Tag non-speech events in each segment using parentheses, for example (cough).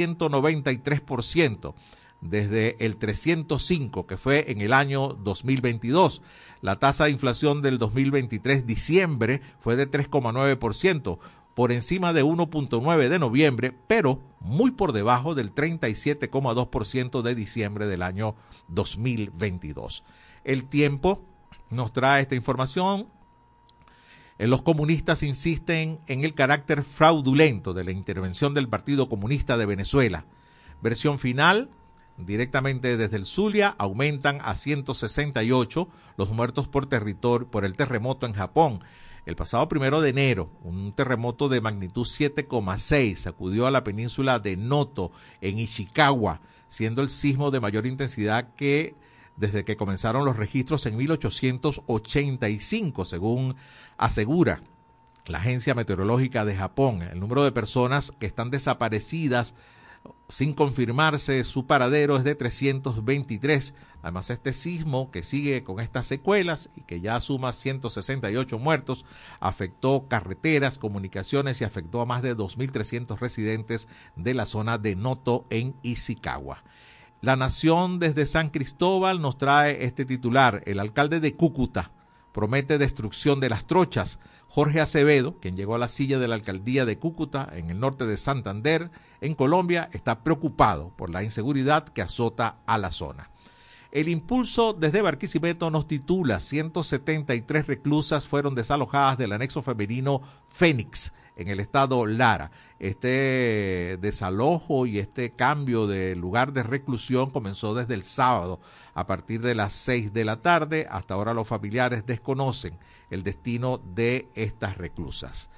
193% desde el 305 que fue en el año 2022. La tasa de inflación del 2023 diciembre fue de 3,9%, por encima de 1.9 de noviembre, pero muy por debajo del 37,2% de diciembre del año 2022. El tiempo nos trae esta información. Eh, los comunistas insisten en el carácter fraudulento de la intervención del Partido Comunista de Venezuela. Versión final, directamente desde el Zulia, aumentan a 168 los muertos por, territorio, por el terremoto en Japón. El pasado primero de enero, un terremoto de magnitud 7,6 sacudió a la península de Noto, en Ishikawa, siendo el sismo de mayor intensidad que desde que comenzaron los registros en 1885, según asegura la Agencia Meteorológica de Japón. El número de personas que están desaparecidas sin confirmarse su paradero es de 323. Además, este sismo que sigue con estas secuelas y que ya suma 168 muertos, afectó carreteras, comunicaciones y afectó a más de 2.300 residentes de la zona de Noto en Ishikawa. La Nación desde San Cristóbal nos trae este titular. El alcalde de Cúcuta promete destrucción de las trochas. Jorge Acevedo, quien llegó a la silla de la alcaldía de Cúcuta, en el norte de Santander, en Colombia, está preocupado por la inseguridad que azota a la zona. El impulso desde Barquisimeto nos titula 173 reclusas fueron desalojadas del anexo femenino Fénix en el estado Lara. Este desalojo y este cambio de lugar de reclusión comenzó desde el sábado a partir de las 6 de la tarde. Hasta ahora los familiares desconocen el destino de estas reclusas.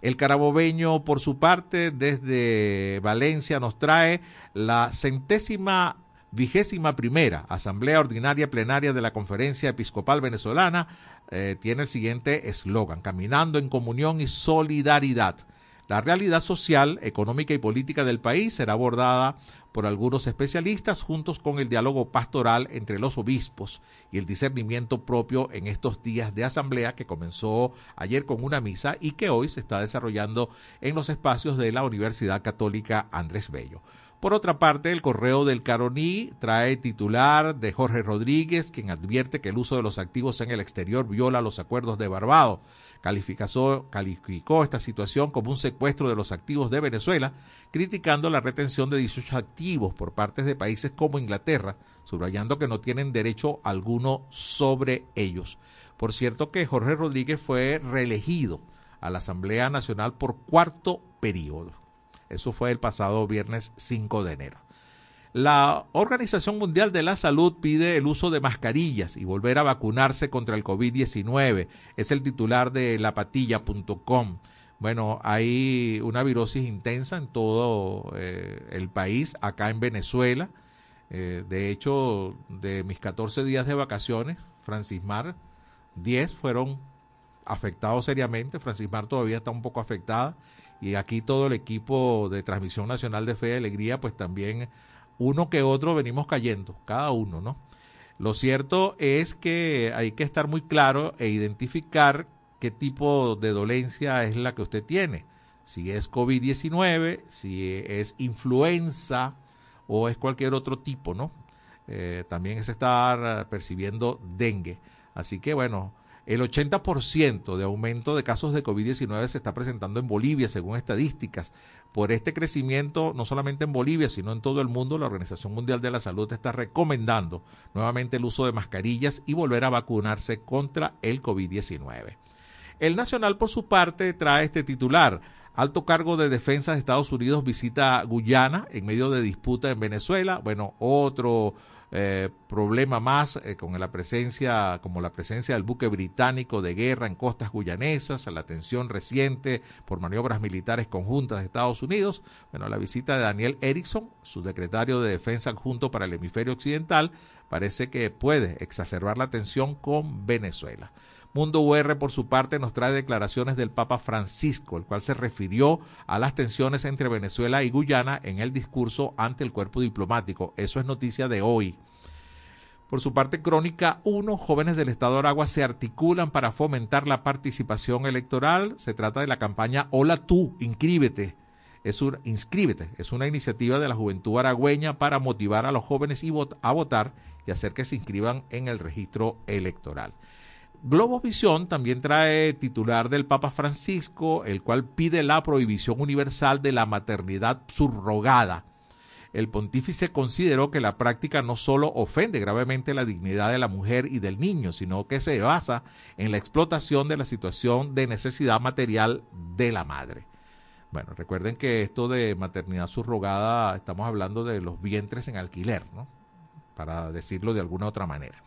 El carabobeño, por su parte, desde Valencia nos trae la centésima vigésima primera Asamblea Ordinaria Plenaria de la Conferencia Episcopal Venezolana eh, tiene el siguiente eslogan, caminando en comunión y solidaridad. La realidad social, económica y política del país será abordada por algunos especialistas juntos con el diálogo pastoral entre los obispos y el discernimiento propio en estos días de asamblea que comenzó ayer con una misa y que hoy se está desarrollando en los espacios de la Universidad Católica Andrés Bello. Por otra parte, el correo del Caroní trae titular de Jorge Rodríguez, quien advierte que el uso de los activos en el exterior viola los acuerdos de Barbados. calificó esta situación como un secuestro de los activos de Venezuela, criticando la retención de 18 activos por partes de países como Inglaterra, subrayando que no tienen derecho alguno sobre ellos. Por cierto que Jorge Rodríguez fue reelegido a la Asamblea Nacional por cuarto periodo. Eso fue el pasado viernes 5 de enero. La Organización Mundial de la Salud pide el uso de mascarillas y volver a vacunarse contra el COVID-19. Es el titular de lapatilla.com. Bueno, hay una virosis intensa en todo eh, el país, acá en Venezuela. Eh, de hecho, de mis 14 días de vacaciones, Francis Mar, 10 fueron afectados seriamente. Francis Mar todavía está un poco afectada y aquí todo el equipo de Transmisión Nacional de Fe y Alegría, pues también uno que otro venimos cayendo, cada uno, ¿no? Lo cierto es que hay que estar muy claro e identificar qué tipo de dolencia es la que usted tiene. Si es COVID-19, si es influenza o es cualquier otro tipo, ¿no? Eh, también es estar percibiendo dengue. Así que bueno, el 80% de aumento de casos de COVID-19 se está presentando en Bolivia, según estadísticas. Por este crecimiento, no solamente en Bolivia, sino en todo el mundo, la Organización Mundial de la Salud está recomendando nuevamente el uso de mascarillas y volver a vacunarse contra el COVID-19. El Nacional, por su parte, trae este titular. Alto cargo de defensa de Estados Unidos visita Guyana en medio de disputa en Venezuela. Bueno, otro eh, problema más eh, con la presencia, como la presencia del buque británico de guerra en costas guyanesas, la tensión reciente por maniobras militares conjuntas de Estados Unidos. Bueno, la visita de Daniel Erickson, su secretario de Defensa adjunto para el hemisferio occidental, parece que puede exacerbar la tensión con Venezuela. Mundo UR, por su parte, nos trae declaraciones del Papa Francisco, el cual se refirió a las tensiones entre Venezuela y Guyana en el discurso ante el cuerpo diplomático. Eso es noticia de hoy. Por su parte, Crónica 1, jóvenes del Estado de Aragua se articulan para fomentar la participación electoral. Se trata de la campaña Hola tú, inscríbete. es un inscríbete, es una iniciativa de la Juventud Aragüeña para motivar a los jóvenes a votar y hacer que se inscriban en el registro electoral. Globovisión también trae titular del Papa Francisco, el cual pide la prohibición universal de la maternidad subrogada. El pontífice consideró que la práctica no solo ofende gravemente la dignidad de la mujer y del niño, sino que se basa en la explotación de la situación de necesidad material de la madre. Bueno, recuerden que esto de maternidad subrogada, estamos hablando de los vientres en alquiler, ¿no? Para decirlo de alguna otra manera.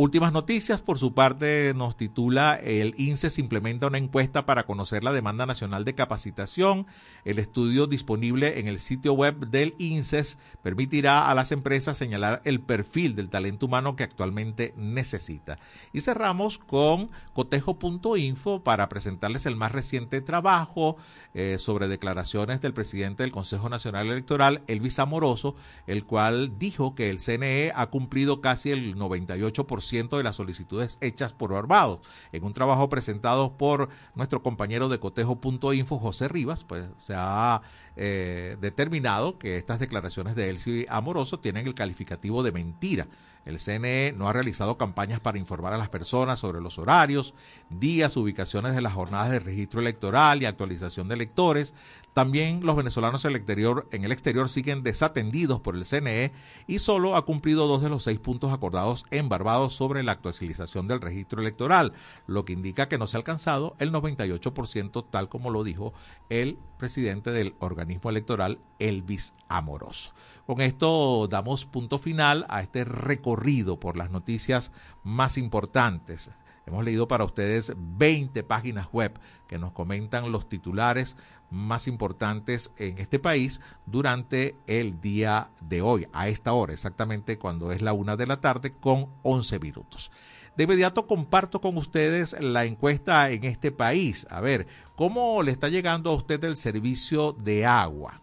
Últimas noticias, por su parte, nos titula el INSES implementa una encuesta para conocer la demanda nacional de capacitación. El estudio disponible en el sitio web del INSES permitirá a las empresas señalar el perfil del talento humano que actualmente necesita. Y cerramos con cotejo.info para presentarles el más reciente trabajo eh, sobre declaraciones del presidente del Consejo Nacional Electoral, Elvis Amoroso, el cual dijo que el CNE ha cumplido casi el 98% de las solicitudes hechas por Barbados. En un trabajo presentado por nuestro compañero de cotejo.info, José Rivas, pues se ha eh, determinado que estas declaraciones de Elsie Amoroso tienen el calificativo de mentira. El CNE no ha realizado campañas para informar a las personas sobre los horarios, días, ubicaciones de las jornadas de registro electoral y actualización de electores. También los venezolanos en el exterior, siguen desatendidos por el CNE y solo ha cumplido dos de los seis puntos acordados en Barbados sobre la actualización del registro electoral, lo que indica que no se ha alcanzado el 98% tal como lo dijo el presidente del organismo electoral, Elvis Amoroso. Con esto damos punto final a este recorrido por las noticias más importantes. Hemos leído para ustedes 20 páginas web que nos comentan los titulares más importantes en este país durante el día de hoy, a esta hora, exactamente cuando es la una de la tarde con 11 minutos. De inmediato comparto con ustedes la encuesta en este país. A ver, ¿cómo le está llegando a usted el servicio de agua?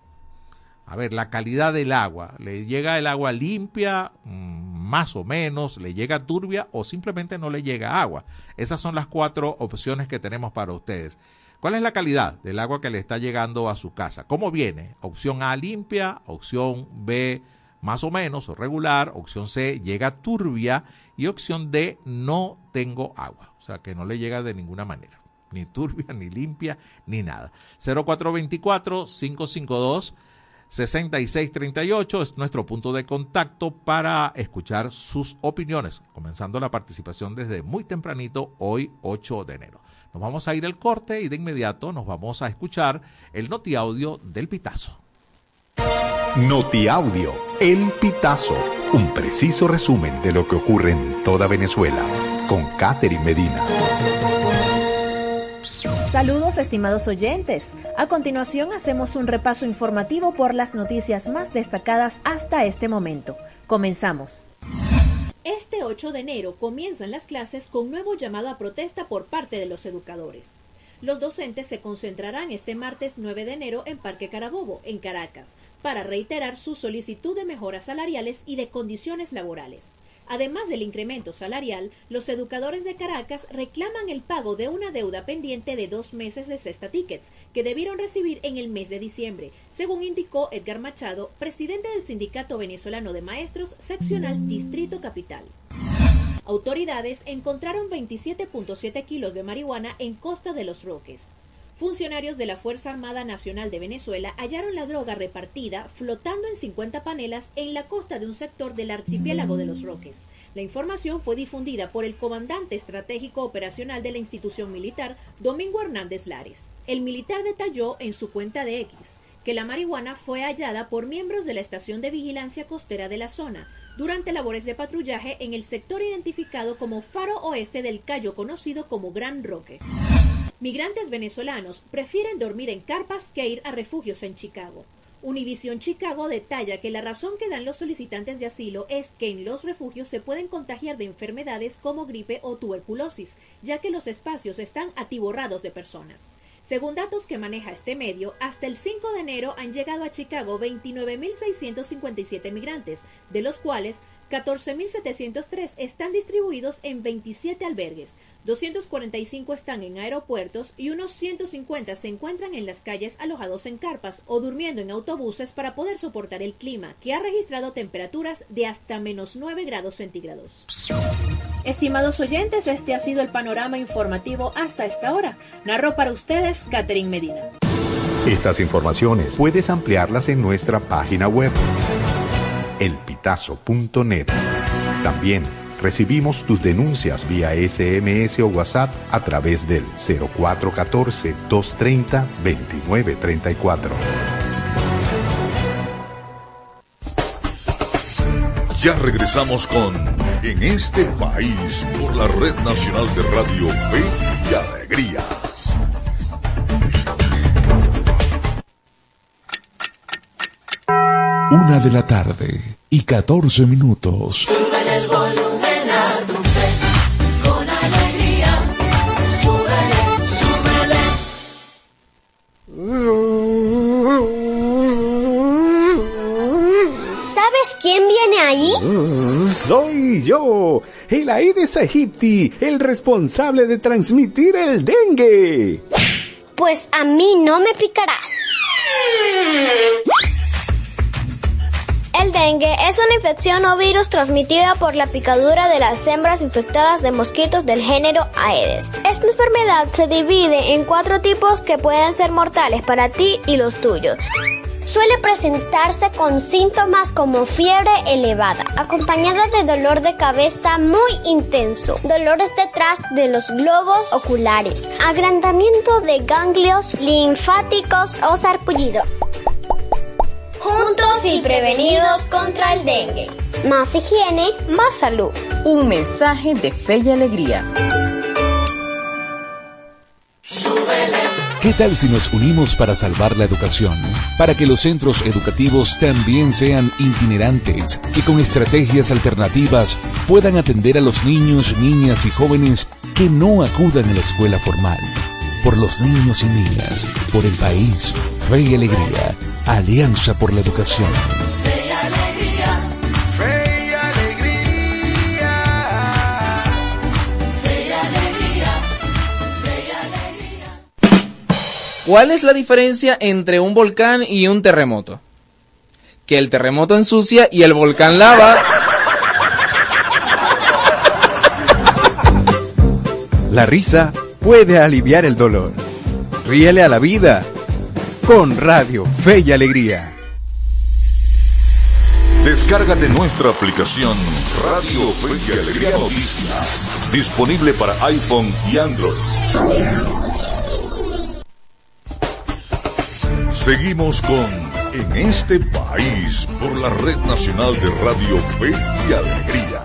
A ver, la calidad del agua. ¿Le llega el agua limpia, mm, más o menos? ¿Le llega turbia o simplemente no le llega agua? Esas son las cuatro opciones que tenemos para ustedes. ¿Cuál es la calidad del agua que le está llegando a su casa? ¿Cómo viene? Opción A limpia, opción B más o menos o regular, opción C llega turbia y opción D no tengo agua, o sea que no le llega de ninguna manera, ni turbia, (laughs) ni limpia, ni nada. 0424 552 6638 es nuestro punto de contacto para escuchar sus opiniones, comenzando la participación desde muy tempranito, hoy 8 de enero. Nos vamos a ir al corte y de inmediato nos vamos a escuchar el noti audio del Pitazo. Noti audio, el Pitazo, un preciso resumen de lo que ocurre en toda Venezuela, con Catherine Medina. Saludos estimados oyentes. A continuación hacemos un repaso informativo por las noticias más destacadas hasta este momento. Comenzamos. Este 8 de enero comienzan las clases con nuevo llamado a protesta por parte de los educadores. Los docentes se concentrarán este martes 9 de enero en Parque Carabobo, en Caracas, para reiterar su solicitud de mejoras salariales y de condiciones laborales. Además del incremento salarial, los educadores de Caracas reclaman el pago de una deuda pendiente de dos meses de cesta tickets que debieron recibir en el mes de diciembre, según indicó Edgar Machado, presidente del Sindicato Venezolano de Maestros Seccional Distrito Capital. Autoridades encontraron 27.7 kilos de marihuana en Costa de los Roques. Funcionarios de la Fuerza Armada Nacional de Venezuela hallaron la droga repartida flotando en 50 panelas en la costa de un sector del archipiélago de los Roques. La información fue difundida por el comandante estratégico operacional de la institución militar, Domingo Hernández Lares. El militar detalló en su cuenta de X que la marihuana fue hallada por miembros de la estación de vigilancia costera de la zona durante labores de patrullaje en el sector identificado como Faro Oeste del Cayo conocido como Gran Roque. Migrantes venezolanos prefieren dormir en carpas que ir a refugios en Chicago. Univision Chicago detalla que la razón que dan los solicitantes de asilo es que en los refugios se pueden contagiar de enfermedades como gripe o tuberculosis, ya que los espacios están atiborrados de personas. Según datos que maneja este medio, hasta el 5 de enero han llegado a Chicago 29.657 migrantes, de los cuales 14.703 están distribuidos en 27 albergues, 245 están en aeropuertos y unos 150 se encuentran en las calles alojados en carpas o durmiendo en autobuses para poder soportar el clima, que ha registrado temperaturas de hasta menos 9 grados centígrados. Estimados oyentes, este ha sido el panorama informativo hasta esta hora. Narró para ustedes Catherine Medina. Estas informaciones puedes ampliarlas en nuestra página web elpitazo.net. También recibimos tus denuncias vía SMS o WhatsApp a través del 0414-230-2934. Ya regresamos con En este país por la Red Nacional de Radio Fe y Alegría. Una de la tarde y 14 minutos. Sube el volumen a tu fe, con alegría. Súbele, súbele. ¿Sabes quién viene ahí? Soy yo, el Aedes aegypti, el responsable de transmitir el dengue. Pues a mí no me picarás. El dengue es una infección o virus transmitida por la picadura de las hembras infectadas de mosquitos del género Aedes. Esta enfermedad se divide en cuatro tipos que pueden ser mortales para ti y los tuyos. Suele presentarse con síntomas como fiebre elevada, acompañada de dolor de cabeza muy intenso, dolores detrás de los globos oculares, agrandamiento de ganglios linfáticos o sarpullido. Juntos y prevenidos contra el dengue. Más higiene, más salud. Un mensaje de fe y alegría. ¿Qué tal si nos unimos para salvar la educación? Para que los centros educativos también sean itinerantes, que con estrategias alternativas puedan atender a los niños, niñas y jóvenes que no acudan a la escuela formal. Por los niños y niñas, por el país, fe y alegría, Alianza por la Educación. Fe y alegría. Fe y alegría. Fe y alegría. Fe y alegría. ¿Cuál es la diferencia entre un volcán y un terremoto? Que el terremoto ensucia y el volcán lava. La risa puede aliviar el dolor. Ríele a la vida con Radio Fe y Alegría. Descárgate nuestra aplicación Radio Fe y Alegría Noticias, disponible para iPhone y Android. Seguimos con En este país por la Red Nacional de Radio Fe y Alegría.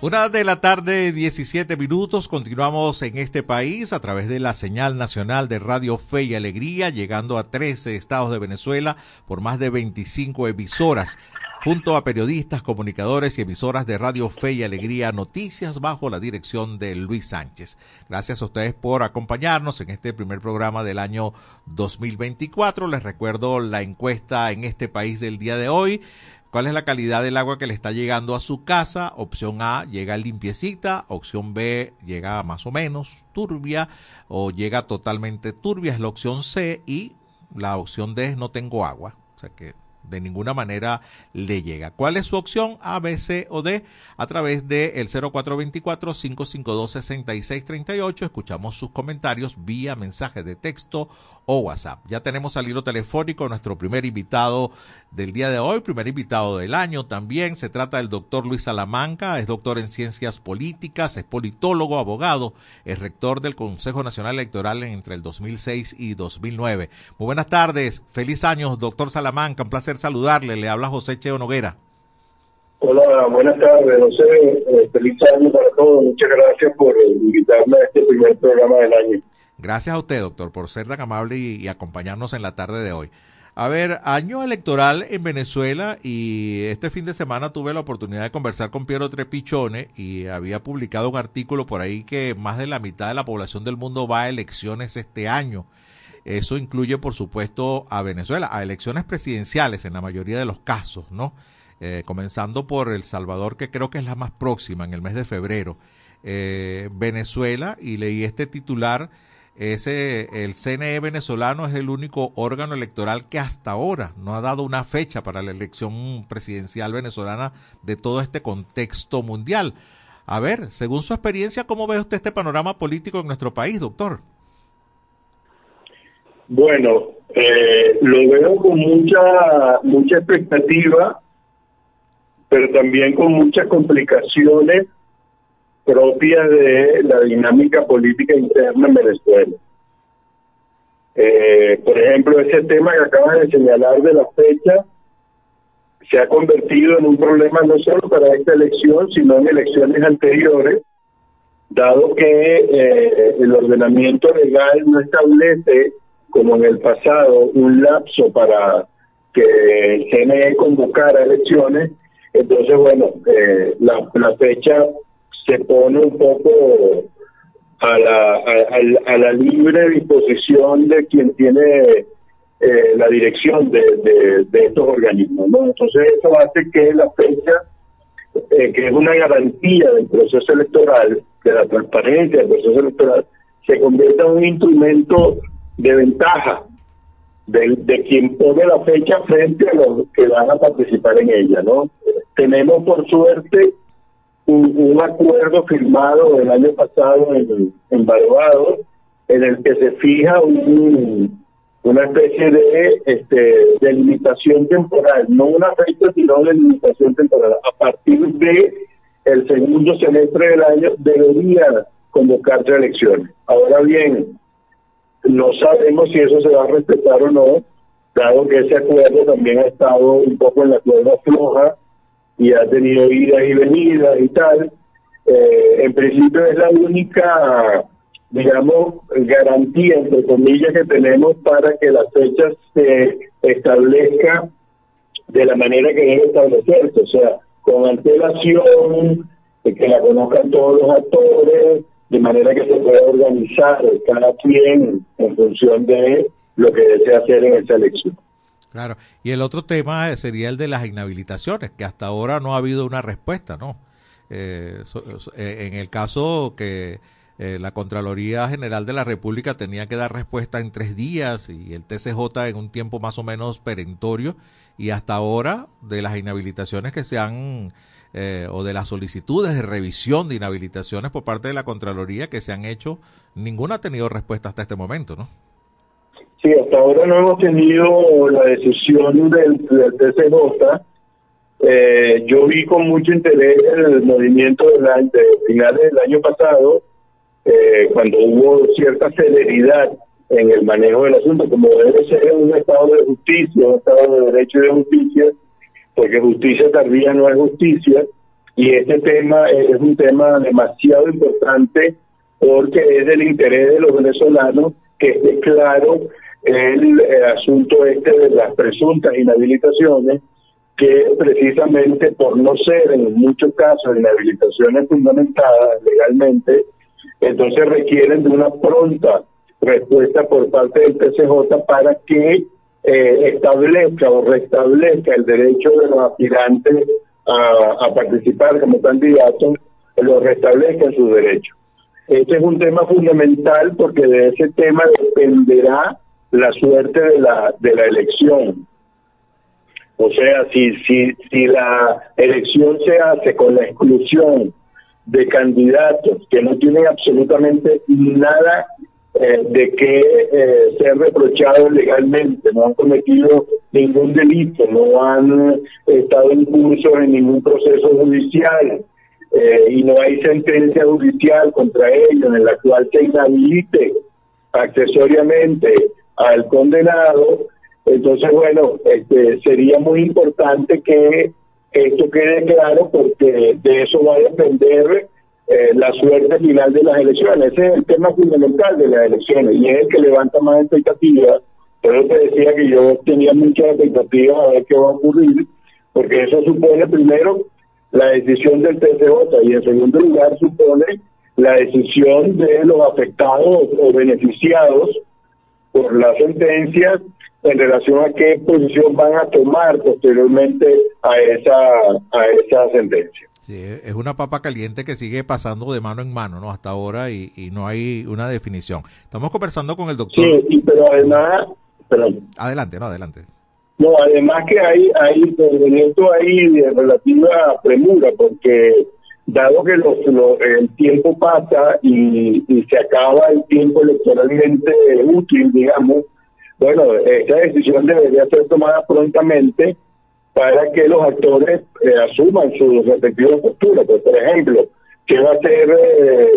Una de la tarde, 17 minutos. Continuamos en este país a través de la señal nacional de Radio Fe y Alegría, llegando a 13 estados de Venezuela por más de 25 emisoras, junto a periodistas, comunicadores y emisoras de Radio Fe y Alegría Noticias bajo la dirección de Luis Sánchez. Gracias a ustedes por acompañarnos en este primer programa del año 2024. Les recuerdo la encuesta en este país del día de hoy. ¿Cuál es la calidad del agua que le está llegando a su casa? Opción A, llega limpiecita. Opción B, llega más o menos turbia. O llega totalmente turbia, es la opción C. Y la opción D es no tengo agua. O sea que de ninguna manera le llega. ¿Cuál es su opción? A, B, C o D. A través del el 0424-552-6638. Escuchamos sus comentarios vía mensaje de texto o WhatsApp. Ya tenemos al hilo telefónico nuestro primer invitado del día de hoy, primer invitado del año también. Se trata del doctor Luis Salamanca, es doctor en ciencias políticas, es politólogo, abogado, es rector del Consejo Nacional Electoral entre el 2006 y 2009. Muy buenas tardes, feliz año, doctor Salamanca, un placer saludarle. Le habla José Cheo Noguera. Hola, buenas tardes, José. Eh, feliz año para todos. Muchas gracias por invitarme a este primer programa del año. Gracias a usted, doctor, por ser tan amable y, acompañarnos en la tarde de hoy. A ver, año electoral en Venezuela y este fin de semana tuve la oportunidad de conversar con Piero Trepichone y había publicado un artículo por ahí que más de la mitad de la población del mundo va a elecciones este año. Eso incluye, por supuesto, a Venezuela, a elecciones presidenciales en la mayoría de los casos, ¿no? Eh, comenzando por El Salvador, que creo que es la más próxima, en el mes de febrero. Eh, Venezuela, y leí este titular ese, el CNE venezolano es el único órgano electoral que hasta ahora no ha dado una fecha para la elección presidencial venezolana de todo este contexto mundial. A ver, según su experiencia, ¿cómo ve usted este panorama político en nuestro país, doctor? Bueno, eh, lo veo con mucha mucha expectativa, pero también con muchas complicaciones propia de la dinámica política interna en Venezuela. Eh, por ejemplo, ese tema que acabas de señalar de la fecha se ha convertido en un problema no solo para esta elección, sino en elecciones anteriores, dado que eh, el ordenamiento legal no establece, como en el pasado, un lapso para que el CNE convocara elecciones, entonces, bueno, eh, la, la fecha se pone un poco a la, libre disposición de quien tiene eh, la dirección de, de, estos organismos. ¿no? Entonces eso hace que la fecha, eh, que es una garantía del proceso electoral, de la transparencia del proceso electoral, se convierta en un instrumento de ventaja de, de quien pone la fecha frente a los que van a participar en ella. ¿no? Tenemos por suerte un, acuerdo firmado el año pasado en, en Barbados en el que se fija un, una especie de este, delimitación temporal, no una fecha, sino una delimitación temporal. A partir de el segundo semestre del año debería convocarse elecciones. Ahora bien, no sabemos si eso se va a respetar o no, dado que ese acuerdo también ha estado un poco en la cuerda floja y ha tenido idas y venidas y tal. Eh, en principio es la única, digamos, garantía, entre comillas, que tenemos para que la fecha se establezca de la manera que debe establecerse, o sea, con antelación, que la conozcan todos los actores, de manera que se pueda organizar cada quien en función de lo que desea hacer en esa elección. Claro, y el otro tema sería el de las inhabilitaciones, que hasta ahora no ha habido una respuesta, ¿no? Eh, eh, en el caso que eh, la Contraloría General de la República tenía que dar respuesta en tres días y el TCJ en un tiempo más o menos perentorio, y hasta ahora de las inhabilitaciones que se han, o de las solicitudes de revisión de inhabilitaciones por parte de la Contraloría que se han hecho, ninguna ha tenido respuesta hasta este momento, ¿no? Sí, hasta ahora no hemos tenido la decisión del, del TCJ. Eh, yo vi con mucho interés el movimiento de, de finales del año pasado, eh, cuando hubo cierta celeridad en el manejo del asunto, como debe ser un estado de justicia, un estado de derecho y de justicia, porque justicia tardía no es justicia, y este tema es un tema demasiado importante porque es del interés de los venezolanos que esté claro el, asunto este de las presuntas inhabilitaciones, que precisamente por no ser en muchos casos inhabilitaciones fundamentadas legalmente, entonces requieren de una pronta respuesta por parte del TCJ para que eh, establezca o restablezca el derecho de los aspirantes a, participar como candidatos, lo restablezca en sus derechos. Este es un tema fundamental porque de ese tema dependerá la suerte de la, de la elección. O sea, si, si, si la elección se hace con la exclusión de candidatos que no tienen absolutamente nada eh, de que eh, ser reprochados legalmente, no han cometido ningún delito, no han estado en curso en ningún proceso judicial eh, y no hay sentencia judicial contra ellos en la cual se inhabilite accesoriamente al condenado. Entonces, bueno, este, sería muy importante que esto quede claro porque de eso va a depender eh, la suerte final de las elecciones. Ese es el tema fundamental de las elecciones y es el que levanta más expectativas Por eso te decía que yo tenía muchas expectativas a ver qué va a ocurrir, porque eso supone primero la decisión del TCJ y en segundo lugar supone la decisión de los afectados o beneficiados por la sentencia en relación a qué posición van a tomar posteriormente a esa a esa sentencia. Sí, es una papa caliente que sigue pasando de mano en mano, ¿no? Hasta ahora y, y no hay una definición. Estamos conversando con el doctor. Sí, pero además, perdón. Adelante, no, adelante. No, además que hay, hay esto ahí de relativa premura, porque dado que los, los- el tiempo pasa y, se acaba el tiempo electoralmente útil, digamos, bueno, esa decisión debería ser tomada prontamente para que los actores eh, asuman sus respectivas posturas. Pues, por ejemplo, ¿qué va a hacer eh,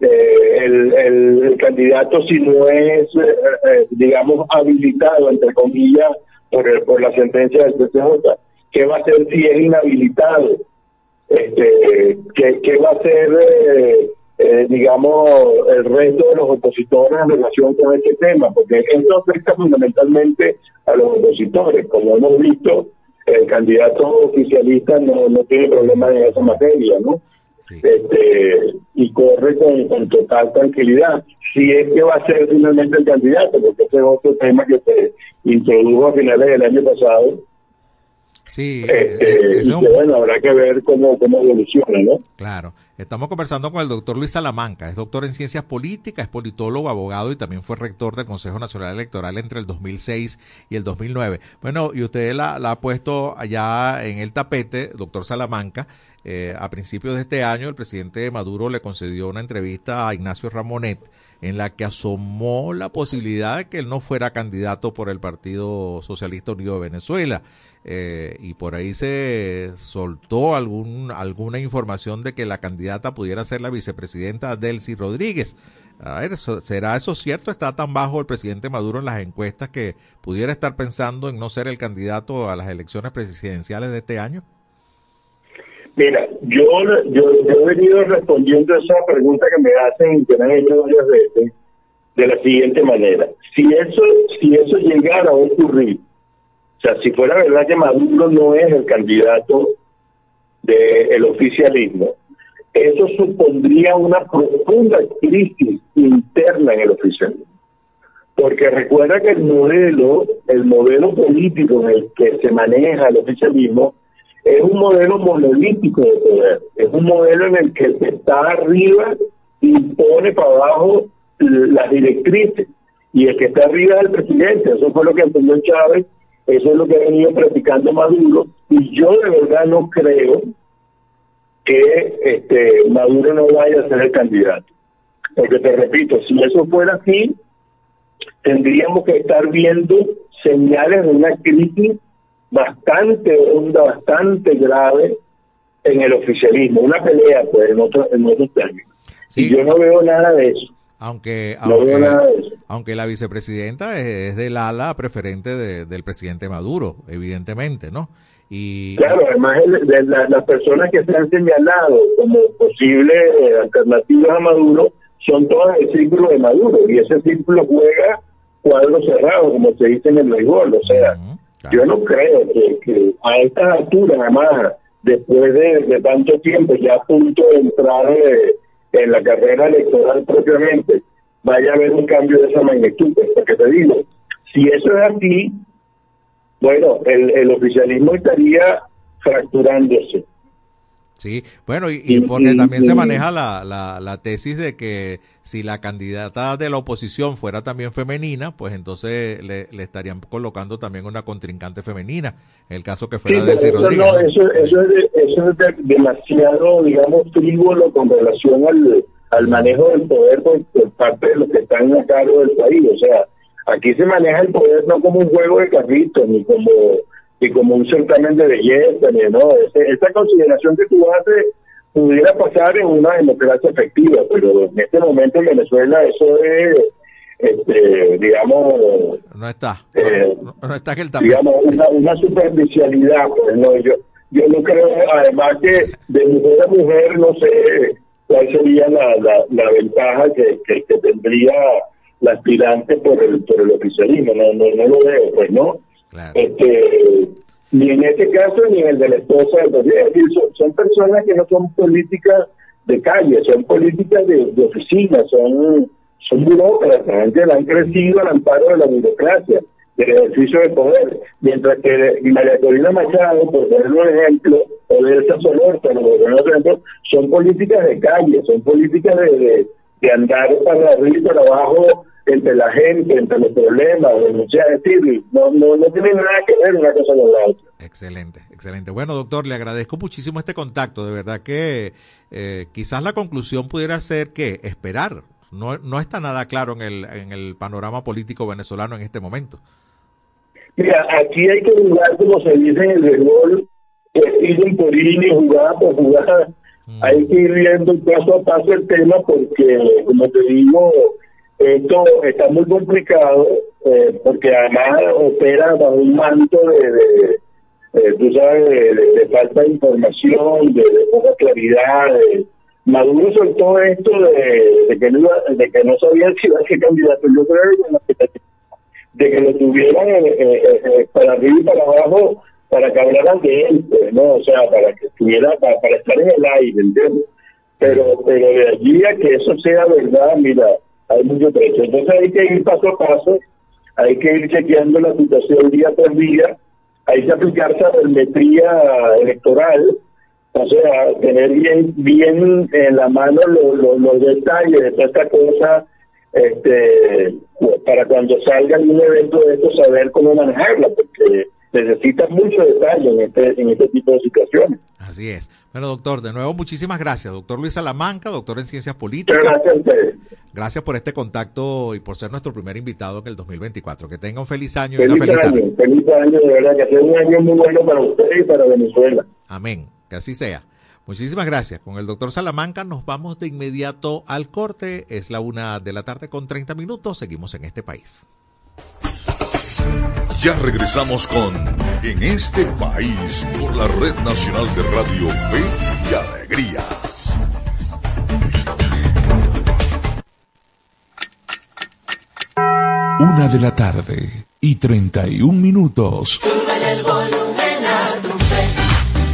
eh, el, el- candidato si no es, eh, digamos, habilitado, entre comillas, por, el- por la sentencia del TCJ? ¿Qué va a hacer si es inhabilitado? Este, ¿qué, qué va a hacer, eh, eh, digamos, el resto de los opositores en relación con este tema? Porque esto afecta fundamentalmente a los opositores. Como hemos visto, el candidato oficialista no, no tiene problemas en esa materia, ¿no? Este, y corre con, con total tranquilidad. Si es que va a ser finalmente el candidato, porque ese es otro tema que se introdujo a finales del año pasado. Sí, Este, eh, es un que, bueno, habrá que ver cómo, cómo evoluciona, ¿no? Claro. Estamos conversando con el doctor Luis Salamanca. Es doctor en ciencias políticas, es politólogo, abogado y también fue rector del Consejo Nacional Electoral entre el 2006 y el 2009. Bueno, y usted la, la ha puesto allá en el tapete, doctor Salamanca. Eh, a principios de este año, el presidente Maduro le concedió una entrevista a Ignacio Ramonet en la que asomó la posibilidad de que él no fuera candidato por el Partido Socialista Unido de Venezuela. Eh, y por ahí se soltó algún, alguna información de que la candidata pudiera ser la vicepresidenta Delcy Rodríguez. A ver, ¿será eso cierto? ¿Está tan bajo el presidente Maduro en las encuestas que pudiera estar pensando en no ser el candidato a las elecciones presidenciales de este año? Mira, yo, yo, he venido respondiendo esa pregunta que me hacen y que me han hecho varias veces de la siguiente manera. Si eso, si eso llegara a ocurrir, o sea, si fuera verdad que Maduro no es el candidato del oficialismo, eso supondría una profunda crisis interna en el oficialismo. Porque recuerda que el modelo, el modelo político en el que se maneja el oficialismo, es un modelo monolítico de poder, es un modelo en el que el que está arriba impone para abajo las directrices y el que está arriba es el presidente, eso fue lo que entendió Chávez, eso es lo que ha venido practicando Maduro y yo de verdad no creo que este Maduro no vaya a ser el candidato. Porque te repito, si eso fuera así, tendríamos que estar viendo señales de una crisis bastante honda, bastante grave en el oficialismo, una pelea pues en otros en otros términos. Y yo no veo nada de eso. Aunque, aunque, aunque la vicepresidenta es, es del ala preferente de- del presidente Maduro, evidentemente, ¿no? Y Claro, además el- de la- las personas que se han señalado como posibles eh, alternativas a Maduro son todas el círculo de Maduro y ese círculo juega cuadro cerrado, como se dice en el béisbol. O sea, yo no creo que, que a estas alturas, además, después de, de tanto tiempo, ya a punto de entrar eh, en la carrera electoral propiamente, vaya a haber un cambio de esa magnitud. Porque te digo, si eso es así, bueno, el, el oficialismo estaría fracturándose. Sí, bueno, y, y porque también se maneja la, la, la tesis de que si la candidata de la oposición fuera también femenina, pues entonces le, le estarían colocando también una contrincante femenina, en el caso que Sí, fuera pero Delcy eso, Rodríguez. no, ¿no? eso, eso es, de- eso es de- demasiado, digamos, frívolo con relación al, al manejo del poder por, por parte de los que están a cargo del país. O sea, aquí se maneja el poder no como un juego de carritos, ni como ni como un certamen de belleza, no. Ese- esa consideración que tú haces pudiera pasar en una democracia efectiva, pero en este momento en Venezuela eso es, este, digamos, No está, eh, no, no está en el digamos, una, una superficialidad. Pues, no, yo, yo no creo, además que de mujer a mujer, no sé cuál sería la, la, la ventaja que, que, que tendría la aspirante por el, por el oficialismo, no, no, no lo veo, pues no. Este, ni en este caso ni en el de la esposa del gobierno. Son, son personas que no son políticas de calle, son políticas de, oficina, son, son burócratas, que han crecido al amparo de la burocracia, del ejercicio de poder. Mientras que María Corina Machado, por poner un ejemplo, o de esa Solorza, son políticas de calle, son políticas de, de andar para arriba y para abajo entre la gente, entre los problemas, denunciar, decir, no, no, no tiene nada que ver una cosa con la otra. Excelente, excelente. Bueno, doctor, le agradezco muchísimo este contacto. De verdad que eh, quizás la conclusión pudiera ser que esperar. No, no está nada claro en el, en el panorama político venezolano en este momento. Mira, aquí hay que jugar, como se dice en el béisbol, ir por ir jugada por jugada. Hay que ir viendo paso a paso el tema porque, como te digo, esto está muy complicado eh, porque además opera bajo un manto de, de, eh, tú sabes, de, falta de información, de, poca claridad. Maduro soltó esto de, que no, de que no sabía si iba a ser candidato. Yo creo que de que lo tuvieran eh, eh, eh, para arriba y para abajo para que hablaran de él, pues, ¿no? O sea, para que estuviera, para, para estar en el aire, ¿entiendes? Pero, pero de allí a que eso sea verdad, mira, hay mucho trecho. Entonces hay que ir paso a paso, hay que ir chequeando la situación día por día, hay que aplicar sabermetría electoral, o sea, tener bien bien en la mano los, los, detalles de toda esta cosa, este, para cuando salga algún evento de esto saber cómo manejarla, porque necesita mucho detalle en este, en este tipo de situaciones. Así es. Bueno, doctor, de nuevo muchísimas gracias. Doctor Luis Salamanca, doctor en Ciencias Políticas. Gracias a ustedes. Gracias por este contacto y por ser nuestro primer invitado en el 2024. Que tenga un feliz año feliz y una feliz año, tarde. Feliz año, de verdad, que sea un año muy bueno para ustedes y para Venezuela. Amén. Que así sea. Muchísimas gracias. Con el doctor Salamanca nos vamos de inmediato al corte. Es la una de la tarde con 30 minutos. Seguimos en este país. Ya regresamos con En este país por la Red Nacional de Radio Fe y Alegría. Una de la tarde y 31 minutos. Súbele el volumen a tu fe,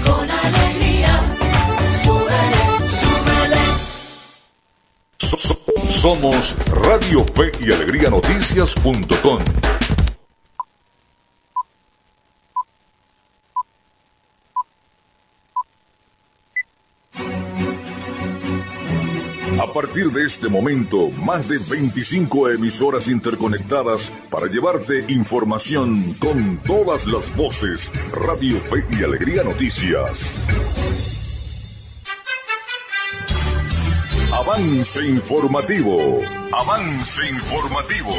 con alegría. Súbele, súbele. So- so- somos Radio Fe y Alegría Noticias.com. A partir de este momento, más de 25 emisoras interconectadas para llevarte información con todas las voces. Radio Fe y Alegría Noticias. Avance informativo. Avance informativo.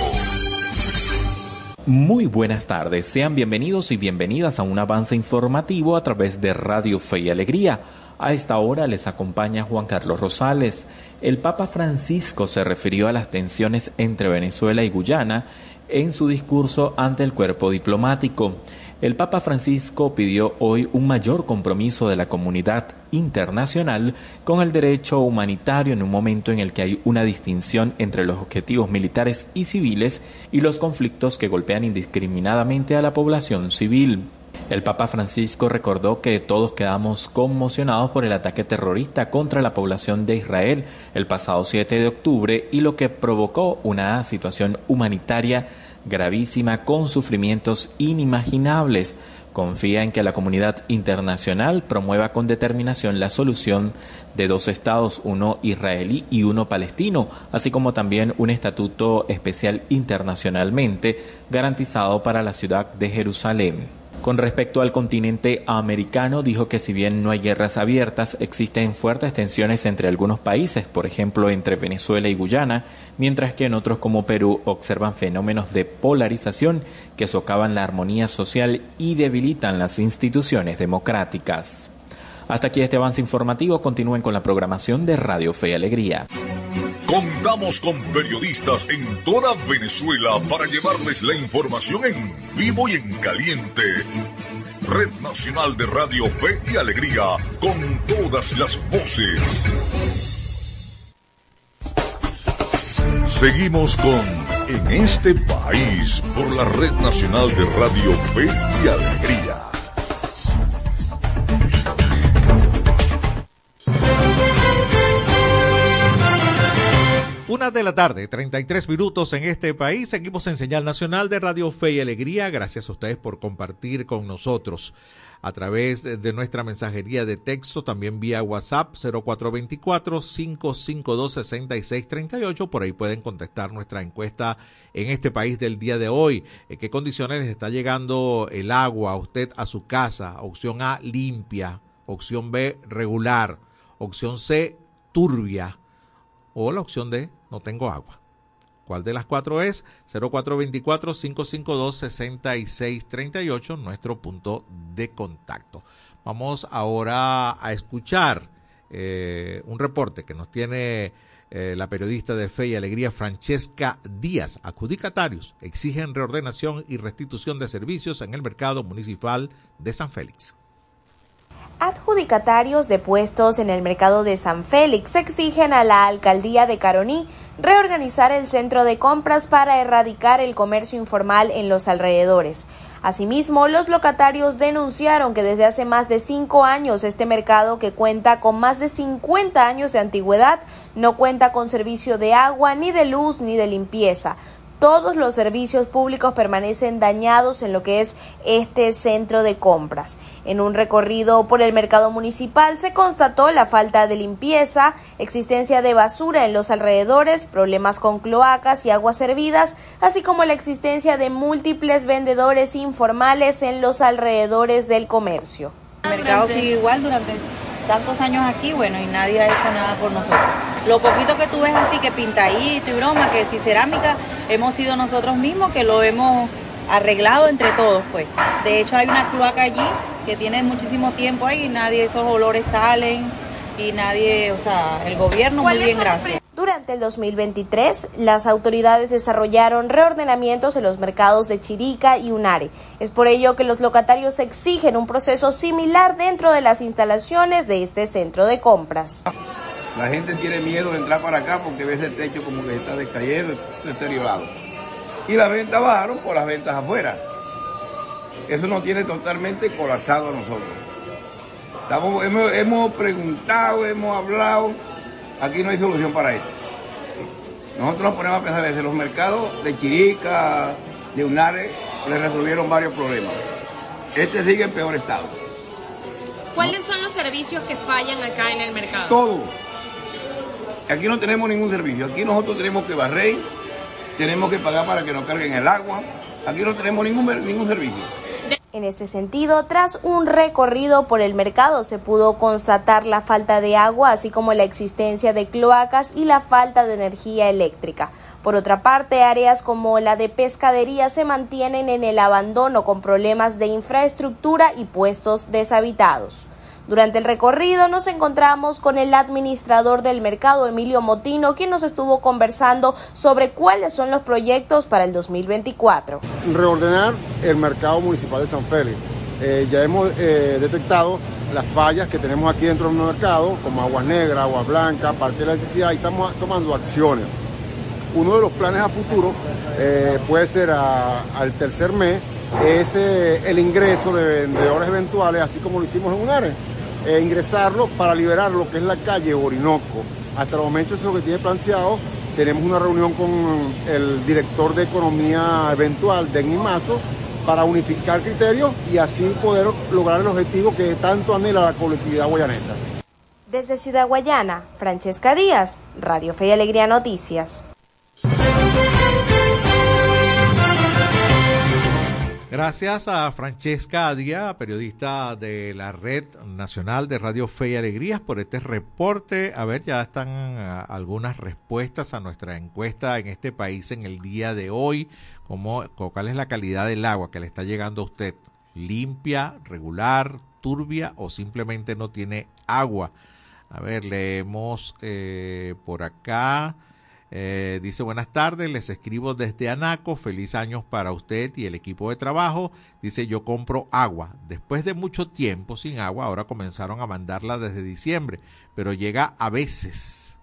Muy buenas tardes, sean bienvenidos y bienvenidas a un avance informativo a través de Radio Fe y Alegría. A esta hora les acompaña Juan Carlos Rosales. El Papa Francisco se refirió a las tensiones entre Venezuela y Guyana en su discurso ante el cuerpo diplomático. El Papa Francisco pidió hoy un mayor compromiso de la comunidad internacional con el derecho humanitario en un momento en el que hay una distinción entre los objetivos militares y civiles y los conflictos que golpean indiscriminadamente a la población civil. El Papa Francisco recordó que todos quedamos conmocionados por el ataque terrorista contra la población de Israel el pasado 7 de octubre y lo que provocó una situación humanitaria gravísima con sufrimientos inimaginables. Confía en que la comunidad internacional promueva con determinación la solución de dos estados, uno israelí y uno palestino, así como también un estatuto especial internacionalmente garantizado para la ciudad de Jerusalén. Con respecto al continente americano, dijo que si bien no hay guerras abiertas, existen fuertes tensiones entre algunos países, por ejemplo entre Venezuela y Guyana, mientras que en otros como Perú observan fenómenos de polarización que socavan la armonía social y debilitan las instituciones democráticas. Hasta aquí este avance informativo, continúen con la programación de Radio Fe y Alegría. Contamos con periodistas en toda Venezuela para llevarles la información en vivo y en caliente. Red Nacional de Radio Fe y Alegría, con todas las voces. Seguimos con en este país por la Red Nacional de Radio Fe y Alegría. Una de la tarde, 33 minutos en este país. Seguimos en señal nacional de Radio Fe y Alegría. Gracias a ustedes por compartir con nosotros a través de nuestra mensajería de texto, también vía WhatsApp 0424-552-6638. Por ahí pueden contestar nuestra encuesta en este país del día de hoy. ¿En qué condiciones les está llegando el agua a usted a su casa? Opción A, limpia. Opción B, regular. Opción C, turbia. O la opción D, no tengo agua. ¿Cuál de las cuatro es? 0424-552-6638, nuestro punto de contacto. Vamos ahora a escuchar eh, un reporte que nos tiene eh, la periodista de Fe y Alegría Francesca Díaz. Adjudicatarios exigen reordenación y restitución de servicios en el mercado municipal de San Félix. Adjudicatarios de puestos en el mercado de San Félix exigen a la alcaldía de Caroní reorganizar el centro de compras para erradicar el comercio informal en los alrededores. Asimismo, los locatarios denunciaron que desde hace más de cinco años este mercado, que cuenta con más de 50 años de antigüedad, no cuenta con servicio de agua, ni de luz, ni de limpieza todos los servicios públicos permanecen dañados en lo que es este centro de compras. En un recorrido por el mercado municipal se constató la falta de limpieza, existencia de basura en los alrededores, problemas con cloacas y aguas servidas, así como la existencia de múltiples vendedores informales en los alrededores del comercio. El mercado sigue igual durante tantos años aquí, bueno, y nadie ha hecho nada por nosotros. Lo poquito que tú ves así, que pintadito y broma, que si cerámica, hemos sido nosotros mismos que lo hemos arreglado entre todos, pues. De hecho, hay una cloaca allí que tiene muchísimo tiempo ahí y nadie, esos olores salen y nadie, o sea, el gobierno muy bien, gracias. Durante el 2023, las autoridades desarrollaron reordenamientos en los mercados de Chirica y Unare. Es por ello que los locatarios exigen un proceso similar dentro de las instalaciones de este centro de compras. La gente tiene miedo de entrar para acá porque ve ese techo como que está descayendo, deteriorado. Y las ventas bajaron por las ventas afuera. Eso nos tiene totalmente colapsado a nosotros. Estamos, hemos, hemos preguntado, hemos hablado Aquí no hay solución para esto. Nosotros nos ponemos a pensar desde los mercados de Chirica, de Unare, le resolvieron varios problemas. Este sigue en peor estado. ¿Cuáles son los servicios que fallan acá en el mercado? Todo. Aquí no tenemos ningún servicio. Aquí nosotros tenemos que barrer, tenemos que pagar para que nos carguen el agua. Aquí no tenemos ningún, ningún servicio. En este sentido, tras un recorrido por el mercado se pudo constatar la falta de agua, así como la existencia de cloacas y la falta de energía eléctrica. Por otra parte, áreas como la de pescadería se mantienen en el abandono con problemas de infraestructura y puestos deshabitados. Durante el recorrido nos encontramos con el administrador del mercado, Emilio Motino, quien nos estuvo conversando sobre cuáles son los proyectos para el 2024. Reordenar el mercado municipal de San Félix. Eh, ya hemos eh, detectado las fallas que tenemos aquí dentro del mercado, como aguas negras, agua blanca, parte de la electricidad, y estamos tomando acciones. Uno de los planes a futuro eh, puede ser al tercer mes es el ingreso de vendedores eventuales, así como lo hicimos en un área eh, ingresarlo para liberar lo que es la calle Orinoco. Hasta el momento eso es lo que tiene planteado. Tenemos una reunión con el director de economía eventual de Mazo para unificar criterios y así poder lograr el objetivo que tanto anhela la colectividad guayanesa. Desde Ciudad Guayana, Francesca Díaz, Radio Fe y Alegría Noticias. Gracias a Francesca Díaz, periodista de la Red Nacional de Radio Fe y Alegrías, por este reporte. A ver, ya están uh, algunas respuestas a nuestra encuesta en este país en el día de hoy. Como, ¿Cuál es la calidad del agua que le está llegando a usted? ¿Limpia, regular, turbia o simplemente no tiene agua? A ver, leemos eh, por acá. Eh, dice buenas tardes, les escribo desde Anaco, feliz años para usted y el equipo de trabajo. Dice yo compro agua. Después de mucho tiempo sin agua, ahora comenzaron a mandarla desde diciembre, pero llega a veces,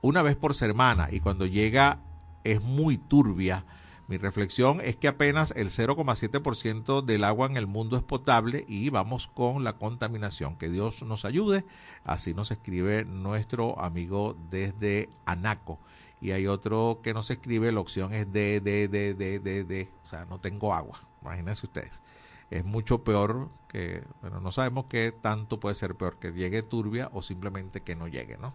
una vez por semana, y cuando llega es muy turbia. Mi reflexión es que apenas el 0,7% del agua en el mundo es potable y vamos con la contaminación. Que Dios nos ayude. Así nos escribe nuestro amigo desde Anaco. Y hay otro que nos escribe, la opción es de, de, de, de, de, de. O sea, no tengo agua. Imagínense ustedes es mucho peor que, bueno, no sabemos qué tanto puede ser peor, que llegue turbia o simplemente que no llegue, ¿no?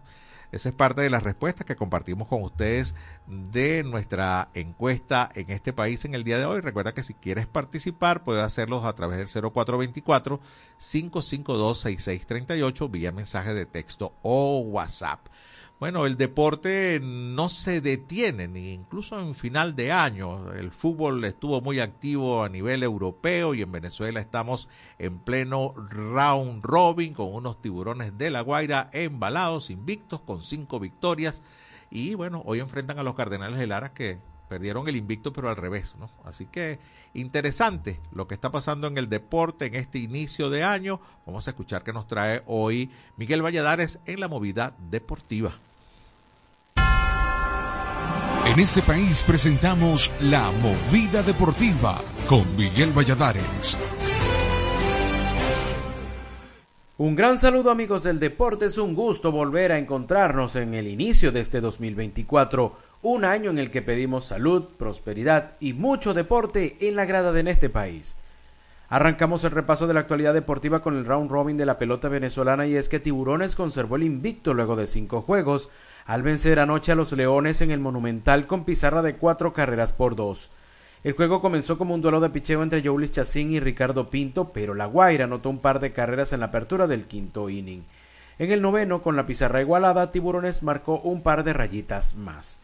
Esa es parte de las respuestas que compartimos con ustedes de nuestra encuesta en este país en el día de hoy. Recuerda que si quieres participar, puedes hacerlo a través del 0424-552-6638 vía mensaje de texto o WhatsApp. Bueno, el deporte no se detiene, ni incluso en final de año. El fútbol estuvo muy activo a nivel europeo y en Venezuela estamos en pleno round robin con unos tiburones de la Guaira embalados, invictos, con cinco victorias. Y bueno, hoy enfrentan a los Cardenales de Lara que perdieron el invicto pero al revés, ¿no? Así que interesante lo que está pasando en el deporte en este inicio de año. Vamos a escuchar qué nos trae hoy Miguel Valladares en la movida deportiva. En este país presentamos La Movida Deportiva con Miguel Valladares. Un gran saludo amigos del deporte, es un gusto volver a encontrarnos en el inicio de este 2024, un año en el que pedimos salud, prosperidad y mucho deporte en la grada de este país. Arrancamos el repaso de la actualidad deportiva con el round robin de la pelota venezolana y es que Tiburones conservó el invicto luego de cinco juegos, al vencer anoche a los Leones en el Monumental con pizarra de cuatro carreras por dos. El juego comenzó como un duelo de picheo entre Joulis Chacín y Ricardo Pinto, pero La Guaira anotó un par de carreras en la apertura del quinto inning. En el noveno, con la pizarra igualada, Tiburones marcó un par de rayitas más.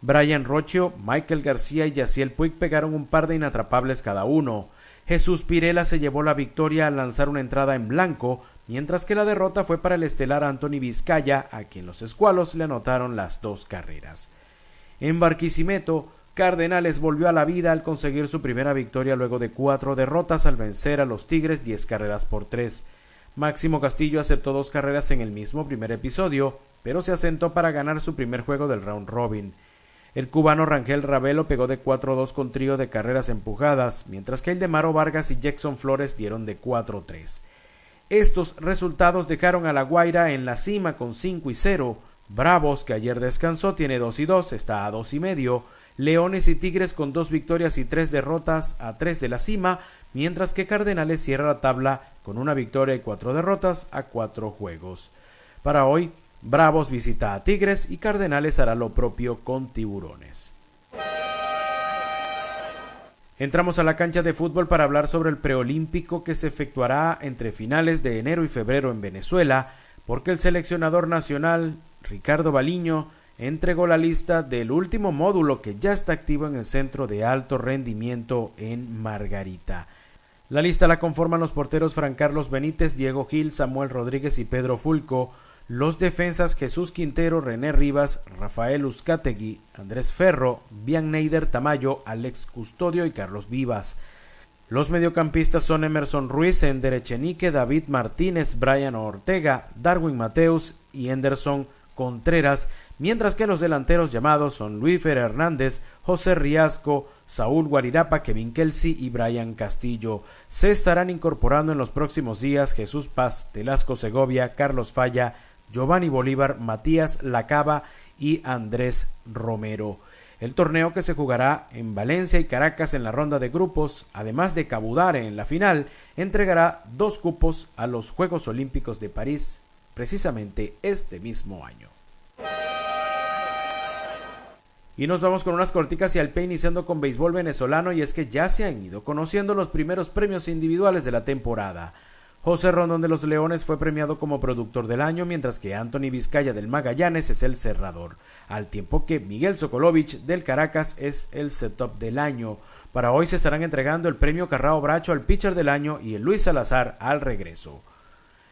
Brian Rocho, Michael García y Yaciel Puig pegaron un par de inatrapables cada uno. Jesús Pirela se llevó la victoria al lanzar una entrada en blanco, mientras que la derrota fue para el estelar Anthony Vizcaya, a quien los escualos le anotaron las dos carreras. En Barquisimeto, Cardenales volvió a la vida al conseguir su primera victoria luego de cuatro derrotas al vencer a los Tigres diez carreras por tres. Máximo Castillo aceptó dos carreras en el mismo primer episodio, pero se asentó para ganar su primer juego del round robin. El cubano Rangel Ravelo pegó de 4-2 con trío de carreras empujadas, mientras que el de Maro Vargas y Jackson Flores dieron de 4-3. Estos resultados dejaron a La Guaira en la cima con 5 y 0. Bravos, que ayer descansó, tiene 2 y 2, está a 2 y medio. Leones y Tigres con dos victorias y tres derrotas a 3 de la cima, mientras que Cardenales cierra la tabla con una victoria y cuatro derrotas a 4 juegos. Para hoy, Bravos visita a Tigres y Cardenales hará lo propio con Tiburones. Entramos a la cancha de fútbol para hablar sobre el preolímpico que se efectuará entre finales de enero y febrero en Venezuela, porque el seleccionador nacional, Ricardo Baliño, entregó la lista del último módulo que ya está activo en el centro de alto rendimiento en Margarita. La lista la conforman los porteros Fran Carlos Benítez, Diego Gil, Samuel Rodríguez y Pedro Fulco, los defensas Jesús Quintero, René Rivas, Rafael Uzcategui, Andrés Ferro, Bian Neider Tamayo, Alex Custodio y Carlos Vivas. Los mediocampistas son Emerson Ruiz, Ender Echenique, David Martínez, Brian Ortega, Darwin Mateus y Henderson Contreras, mientras que los delanteros llamados son Luífer Hernández, José Riasco, Saúl Guarirapa, Kevin Kelsey y Brian Castillo. Se estarán incorporando en los próximos días Jesús Paz, Telasco Segovia, Carlos Falla, Giovanni Bolívar, Matías Lacaba y Andrés Romero. El torneo que se jugará en Valencia y Caracas en la ronda de grupos, además de Cabudare en la final, entregará dos cupos a los Juegos Olímpicos de París, precisamente este mismo año. Y nos vamos con unas corticas y al P iniciando con béisbol venezolano y es que ya se han ido conociendo los primeros premios individuales de la temporada. José Rondón de los Leones fue premiado como productor del año, mientras que Anthony Vizcaya del Magallanes es el cerrador, al tiempo que Miguel Sokolovich del Caracas es el setup del año. Para hoy se estarán entregando el premio Carrao Bracho al pitcher del año y el Luis Salazar al regreso.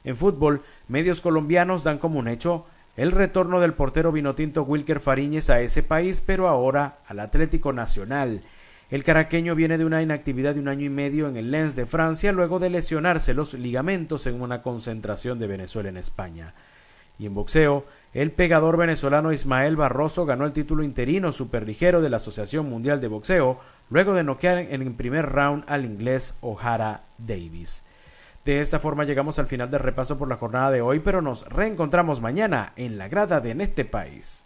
En fútbol, medios colombianos dan como un hecho el retorno del portero vinotinto Wilker Fariñez a ese país, pero ahora al Atlético Nacional. El caraqueño viene de una inactividad de un año y medio en el Lens de Francia luego de lesionarse los ligamentos en una concentración de Venezuela en España. Y en boxeo, El pegador venezolano Ismael Barroso ganó el título interino superligero de la Asociación Mundial de Boxeo luego de noquear en el primer round al inglés O'Hara Davis. De esta forma llegamos al final del repaso por la jornada de hoy, pero nos reencontramos mañana en la grada de este país.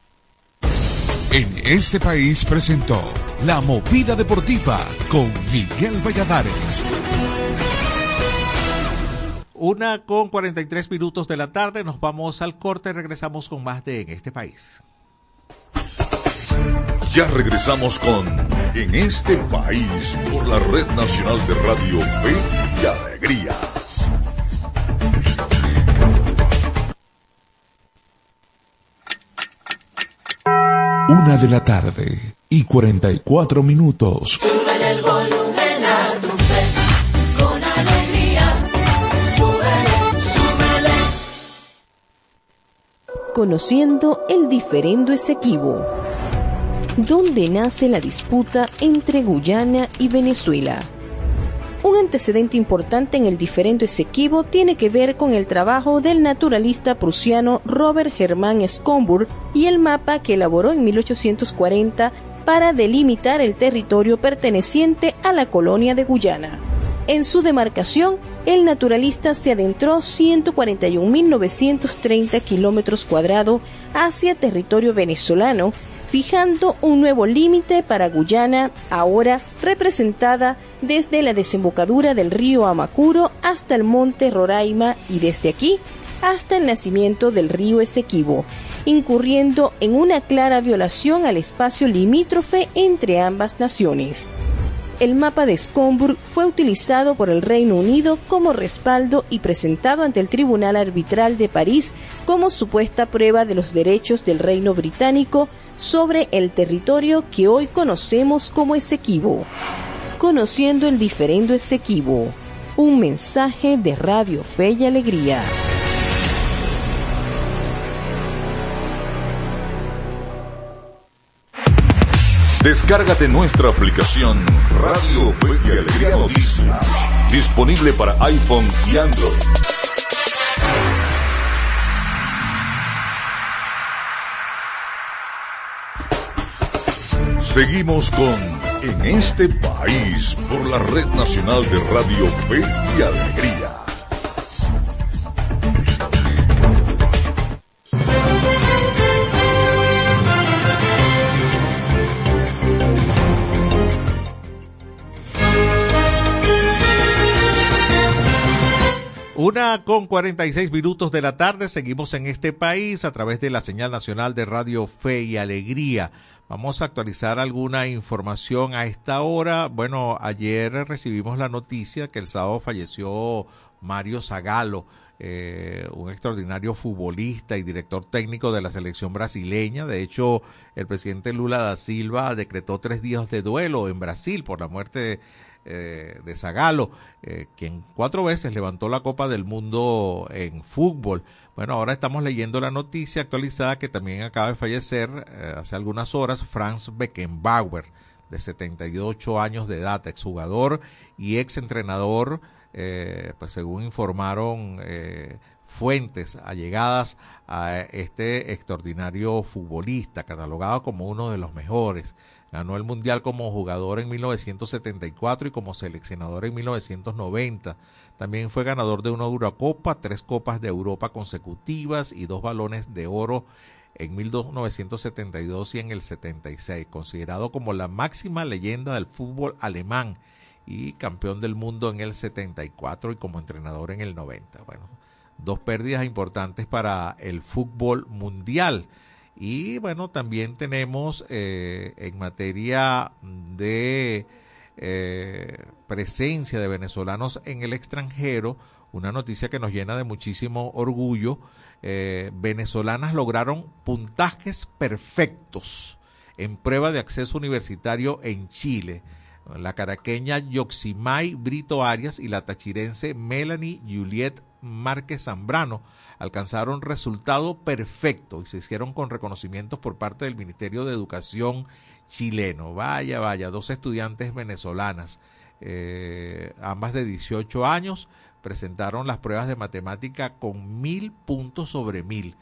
En este país presentó La Movida Deportiva con Miguel Valladares. Una con 43 minutos de la tarde, nos vamos al corte, regresamos con más de En este país. Ya regresamos con En este país por la Red Nacional de Radio Fe y Alegría. Una de la tarde y 44 minutos. Sube el volumen a tu fe, con alegría. Súbele, súbele. Conociendo el diferendo Esequibo. ¿Dónde nace la disputa entre Guyana y Venezuela? Un antecedente importante en el diferendo Esequibo tiene que ver con el trabajo del naturalista prusiano Robert Hermann Schomburg y el mapa que elaboró en 1840 para delimitar el territorio perteneciente a la colonia de Guyana. En su demarcación, el naturalista se adentró 141.930 kilómetros cuadrados hacia territorio venezolano, fijando un nuevo límite para Guyana, ahora representada desde la desembocadura del río Amacuro hasta el monte Roraima y desde aquí hasta el nacimiento del río Esequibo, incurriendo en una clara violación al espacio limítrofe entre ambas naciones. El mapa de Schomburg fue utilizado por el Reino Unido como respaldo y presentado ante el Tribunal Arbitral de París como supuesta prueba de los derechos del Reino Británico sobre el territorio que hoy conocemos como Esequibo. Conociendo el diferendo Esequibo. Un mensaje de Radio Fe y Alegría. Descárgate nuestra aplicación Radio Fe y Alegría Noticias, disponible para iPhone y Android. Seguimos con En este país por la Red Nacional de Radio Fe y Alegría. Una con 46 minutos de la tarde, seguimos en este país a través de la señal nacional de Radio Fe y Alegría. Vamos a actualizar alguna información a esta hora. Bueno, ayer recibimos la noticia que el sábado falleció Mario Zagalo, eh, un extraordinario futbolista y director técnico de la selección brasileña. De hecho, el presidente Lula da Silva decretó tres días de duelo en Brasil por la muerte de, eh, de Zagalo, eh, quien cuatro veces levantó la Copa del Mundo en fútbol. Bueno, ahora estamos leyendo la noticia actualizada que también acaba de fallecer eh, hace algunas horas Franz Beckenbauer, de 78 años de edad, exjugador y exentrenador, pues según informaron fuentes allegadas a este extraordinario futbolista, catalogado como uno de los mejores. Ganó el Mundial como jugador en 1974 y como seleccionador en 1990. También fue ganador de una Eurocopa, tres Copas de Europa consecutivas y dos balones de oro en 1972 y en el 76. Considerado como la máxima leyenda del fútbol alemán y campeón del mundo en el 74 y como entrenador en el 90. Bueno, dos pérdidas importantes para el fútbol mundial. Y bueno, también tenemos eh, en materia de eh, presencia de venezolanos en el extranjero, una noticia que nos llena de muchísimo orgullo. Eh, venezolanas lograron puntajes perfectos en prueba de acceso universitario en Chile. La caraqueña Yoximay Brito Arias y la tachirense Melanie Juliet Márquez Zambrano alcanzaron resultado perfecto y se hicieron con reconocimientos por parte del Ministerio de Educación chileno. Vaya, vaya, dos estudiantes venezolanas, eh, ambas de 18 años, presentaron las pruebas de matemática con mil puntos sobre mil.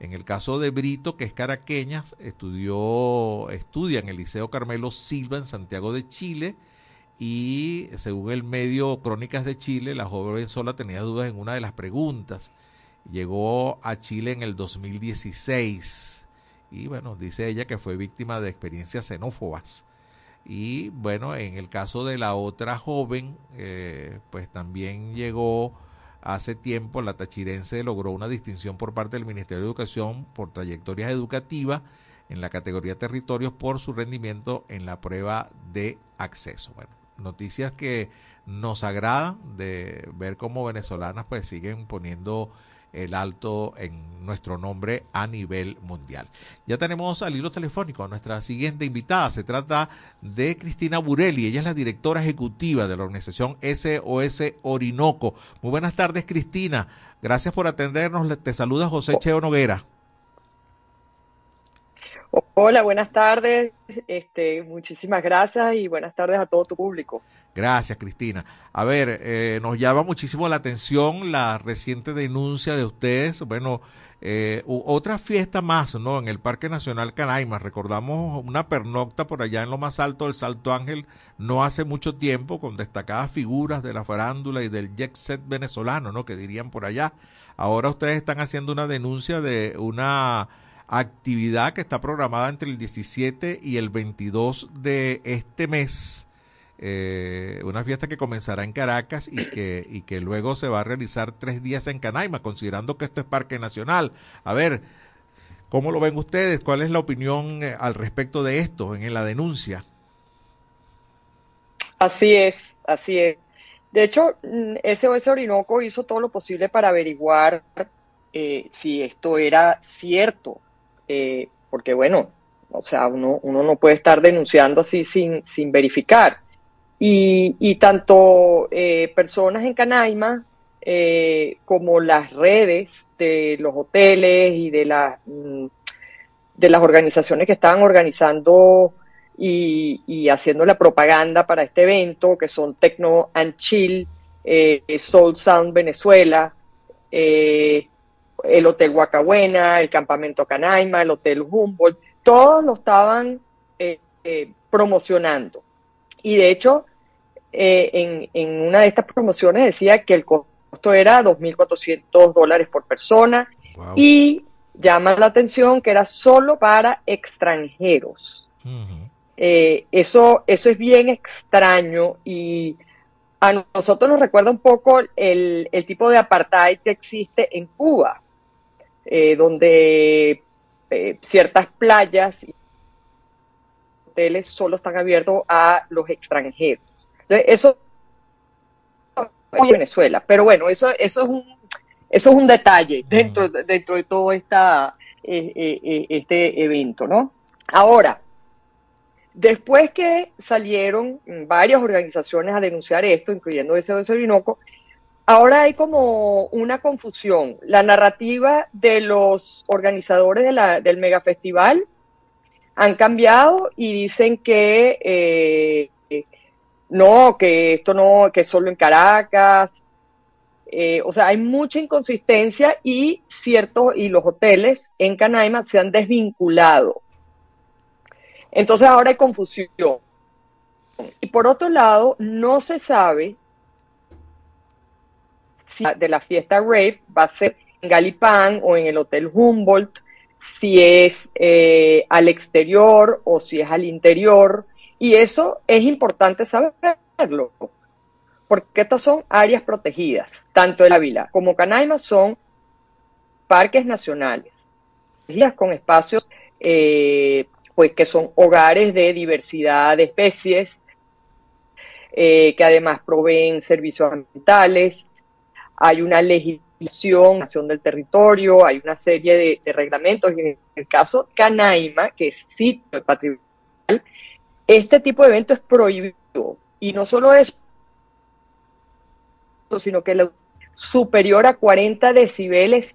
En el caso de Brito, que es caraqueña, estudió, estudia en el Liceo Carmelo Silva en Santiago de Chile y según el medio Crónicas de Chile, la joven sola tenía dudas en una de las preguntas. Llegó a Chile en el 2016 y bueno, dice ella que fue víctima de experiencias xenófobas. Y bueno, en el caso de la otra joven, eh, pues también llegó hace tiempo, la tachirense logró una distinción por parte del Ministerio de Educación por trayectorias educativas en la categoría territorios por su rendimiento en la prueba de acceso. Bueno, noticias que nos agradan de ver cómo venezolanas pues siguen poniendo el alto en nuestro nombre a nivel mundial. Ya tenemos al hilo telefónico a nuestra siguiente invitada. Se trata de Cristina Burelli. Ella es la directora ejecutiva de la organización SOS Orinoco. Muy buenas tardes, Cristina. Gracias por atendernos. Te saluda José Cheo Noguera. Hola, buenas tardes. Este, muchísimas gracias y buenas tardes a todo tu público. Gracias, Cristina. A ver, eh, nos llama muchísimo la atención la reciente denuncia de ustedes. Bueno, eh, otra fiesta más, ¿no? En el Parque Nacional Canaima. Recordamos una pernocta por allá en lo más alto del Salto Ángel no hace mucho tiempo con destacadas figuras de la farándula y del jet set venezolano, ¿no? Que dirían por allá. Ahora ustedes están haciendo una denuncia de una actividad que está programada entre el 17 y el 22 de este mes. Eh, una fiesta que comenzará en Caracas y que, y que luego se va a realizar tres días en Canaima, considerando que esto es Parque Nacional. A ver, ¿cómo lo ven ustedes? ¿Cuál es la opinión eh, al respecto de esto en la denuncia? Así es, así es. De hecho, SOS mm, Orinoco hizo todo lo posible para averiguar eh, si esto era cierto eh, porque bueno, o sea, uno, uno no puede estar denunciando así sin, sin verificar. Y, y tanto eh, personas en Canaima eh, como las redes de los hoteles y de, la, mm, de las organizaciones que estaban organizando y, haciendo la propaganda para este evento, que son Tecno and Chill, Soul Sound Venezuela, eh, el Hotel Huacabuena, el Campamento Canaima, el Hotel Humboldt, todos lo estaban eh, eh, promocionando. Y de hecho, eh, en, una de estas promociones decía que el costo era 2.400 dólares por persona y llama la atención que era solo para extranjeros. eso, eso es bien extraño y a nosotros nos recuerda un poco el, el tipo de apartheid que existe en Cuba eh, donde eh, ciertas playas y hoteles solo están abiertos a los extranjeros. Entonces, eso en Venezuela, pero bueno, eso, eso es un eso es un detalle dentro, dentro de todo esta, eh, este evento, ¿no? Ahora, después que salieron varias organizaciones a denunciar esto, incluyendo ese Orinoco, Ahora hay como una confusión. La narrativa de los organizadores de la, del megafestival han cambiado y dicen que eh, no, que esto no, que solo en Caracas. Eh, o sea, hay mucha inconsistencia y ciertos, y los hoteles en Canaima se han desvinculado. Entonces ahora hay confusión. Y por otro lado, no se sabe de la fiesta rave va a ser en Galipán o en el Hotel Humboldt, si es eh, al exterior o si es al interior. Y eso es importante saberlo, porque estas son áreas protegidas, tanto la Ávila como Canaima son parques nacionales, con espacios eh, pues que son hogares de diversidad de especies, eh, que además proveen servicios ambientales, hay una legislación, nación del territorio, hay una serie de, reglamentos. Y en el caso Canaima, que es sitio patrimonial, este tipo de evento es prohibido. Y no solo eso, sino que lo superior a 40 decibeles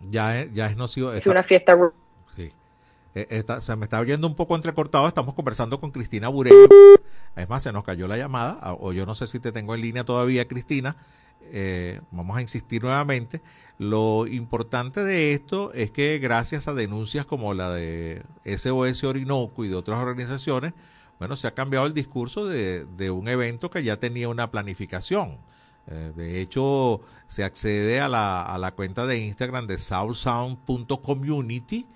ya es, ya es nocivo. Es una fiesta eh, se me está oyendo un poco entrecortado. Estamos conversando con Cristina Burelli. Es más, se nos cayó la llamada. O yo no sé si te tengo en línea todavía, Cristina. eh, vamos a insistir nuevamente, lo importante de esto es que gracias a denuncias como la de SOS Orinoco y de otras organizaciones, bueno, se ha cambiado el discurso de, un evento que ya tenía una planificación. Eh, de hecho, se accede a la, cuenta de Instagram de southsound.community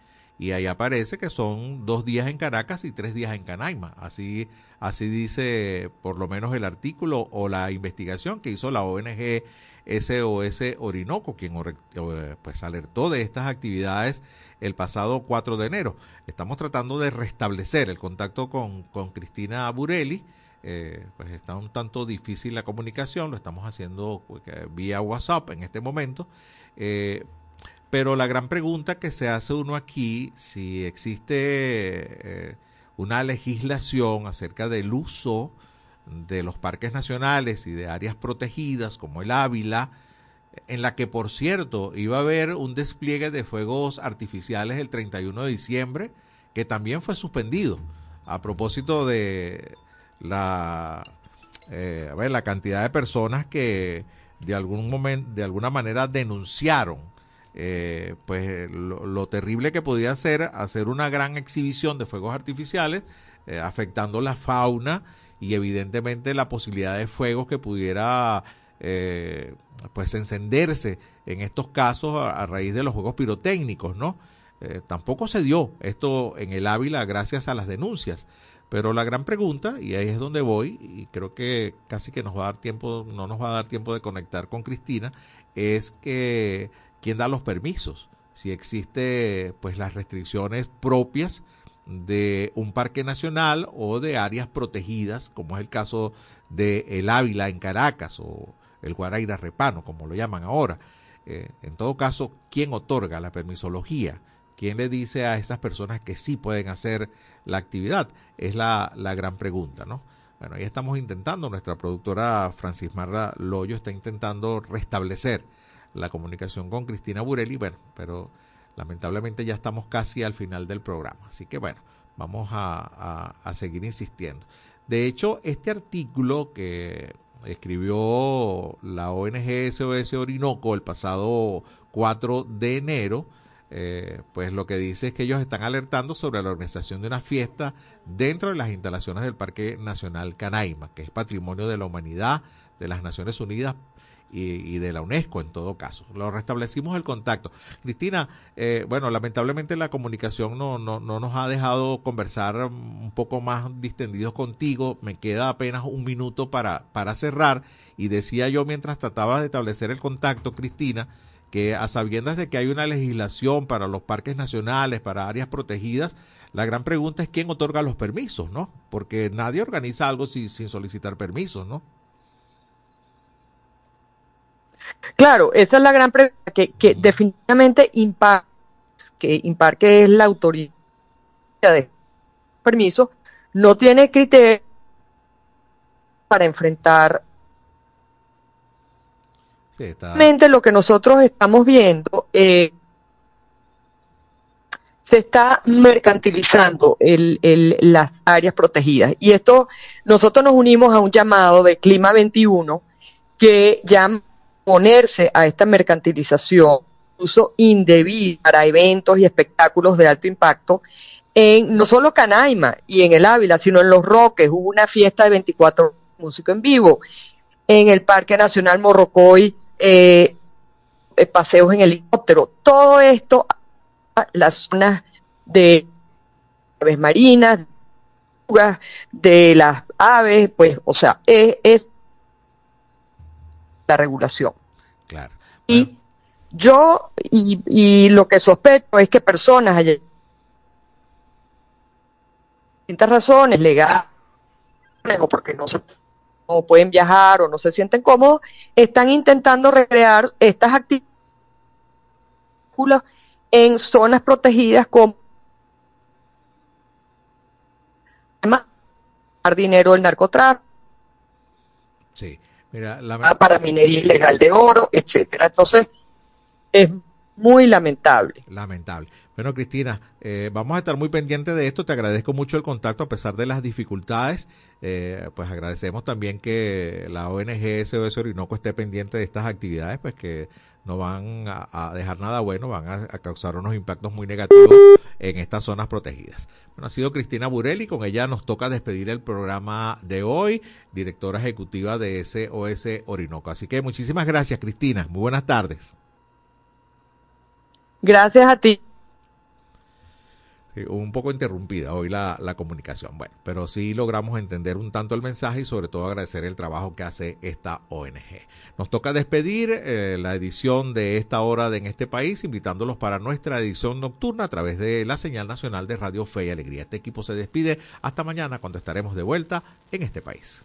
y ahí aparece que son dos días en Caracas y tres días en Canaima. Así, así dice por lo menos el artículo o la investigación que hizo la ONG SOS Orinoco, quien eh, pues alertó de estas actividades el pasado 4 de enero. Estamos tratando de restablecer el contacto con, con Cristina Burelli. Eh, pues está un tanto difícil la comunicación, lo estamos haciendo pues, vía WhatsApp en este momento. Eh, pero la gran pregunta que se hace uno aquí, si existe una legislación acerca del uso de los parques nacionales y de áreas protegidas como el Ávila, en la que por cierto iba a haber un despliegue de fuegos artificiales el 31 de diciembre, que también fue suspendido. A propósito de la, eh, a ver, la cantidad de personas que de algún momento, de alguna manera denunciaron eh, pues lo, terrible que podía ser hacer una gran exhibición de fuegos artificiales eh, afectando la fauna y evidentemente la posibilidad de fuegos que pudiera eh, pues encenderse en estos casos a, raíz de los juegos pirotécnicos, ¿no? Eh, tampoco se dio esto en el Ávila gracias a las denuncias. Pero la gran pregunta, y ahí es donde voy, y creo que casi que nos va a dar tiempo, no nos va a dar tiempo de conectar con Cristina, es que quién da los permisos, si existe pues las restricciones propias de un parque nacional o de áreas protegidas, como es el caso de El Ávila en Caracas o el Guaraira Repano, como lo llaman ahora. Eh, en todo caso, ¿quién otorga la permisología? ¿Quién le dice a esas personas que sí pueden hacer la actividad? Es la, la gran pregunta, ¿no? Bueno, ahí estamos intentando, nuestra productora Francis Marra Loyo está intentando restablecer la comunicación con Cristina Burelli, bueno, pero lamentablemente ya estamos casi al final del programa. Así que bueno, vamos a, seguir insistiendo. De hecho, este artículo que escribió la ONG SOS Orinoco el pasado 4 de enero, eh, pues lo que dice es que ellos están alertando sobre la organización de una fiesta dentro de las instalaciones del Parque Nacional Canaima, que es patrimonio de la humanidad de las Naciones Unidas y, de la UNESCO en todo caso. Lo restablecimos el contacto. Cristina, eh, bueno, lamentablemente la comunicación no, no, no nos ha dejado conversar un poco más distendidos contigo. Me queda apenas un minuto para, para cerrar y decía yo mientras trataba de establecer el contacto, Cristina, que a sabiendas de que hay una legislación para los parques nacionales, para áreas protegidas, la gran pregunta es quién otorga los permisos, ¿no? Porque nadie organiza algo sin, sin solicitar permisos, ¿no? Claro, esa es la gran pregunta que, que definitivamente impar, que impar que es la autoridad de permiso, no tiene criterio para enfrentar sí, está... lo que nosotros estamos viendo eh, se está mercantilizando el, el, las áreas protegidas. Y esto nosotros nos unimos a un llamado de Clima 21 que llama ponerse a esta mercantilización, uso indebido para eventos y espectáculos de alto impacto, en no solo Canaima y en el Ávila, sino en Los Roques, hubo una fiesta de 24 músicos en vivo, en el Parque Nacional Morrocoy, eh, eh, paseos en helicóptero, todo esto, las zonas de aves marinas, de las aves, pues, o sea, es, es la regulación. Claro. Y yo, y, y, lo que sospecho es que personas, allá, distintas razones legales, o porque no se no pueden viajar o no se sienten cómodos, están intentando recrear estas actividades en zonas protegidas como dinero del narcotráfico. Sí. Mira, la... para minería ilegal de oro, etcétera. Entonces, es muy lamentable. Lamentable. Bueno, Cristina, eh, vamos a estar muy pendientes de esto. Te agradezco mucho el contacto a pesar de las dificultades. Eh, pues agradecemos también que la ONG SOS Orinoco esté pendiente de estas actividades, pues que no van a, dejar nada bueno, van a, a, causar unos impactos muy negativos en estas zonas protegidas. Bueno, ha sido Cristina Burelli, con ella nos toca despedir el programa de hoy, directora ejecutiva de SOS Orinoco. Así que muchísimas gracias, Cristina. Muy buenas tardes. Gracias a ti. Un poco interrumpida hoy la, la, comunicación. Bueno, pero sí logramos entender un tanto el mensaje y sobre todo agradecer el trabajo que hace esta ONG. Nos toca despedir eh, la edición de esta hora de En este país, invitándolos para nuestra edición nocturna a través de la señal nacional de Radio Fe y Alegría. Este equipo se despide hasta mañana cuando estaremos de vuelta en este país.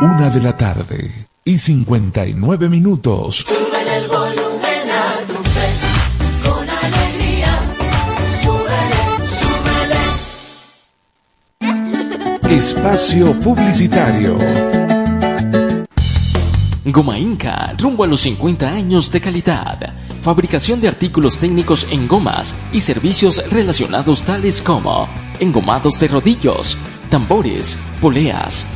Una de la tarde y 59 minutos. Súbele el volumen a tu fe, con alegría. Súbele, súbele. Espacio Publicitario. Goma Inca, rumbo a los 50 años de calidad. Fabricación de artículos técnicos en gomas y servicios relacionados tales como engomados de rodillos, tambores, poleas,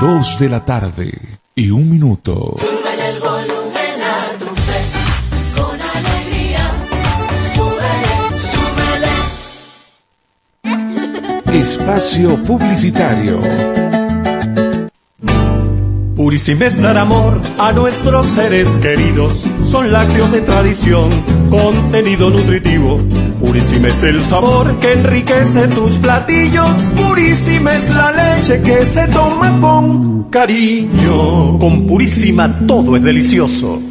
Dos de la tarde y un minuto. Súbele el volumen a tu fe, con alegría. Súbele, súbele. Espacio Publicitario. Purísima es dar amor a nuestros seres queridos. Son lácteos de tradición, contenido nutritivo. Purísima es el sabor que enriquece tus platillos. Purísima es la leche que se toma con cariño. Con Purísima todo es delicioso.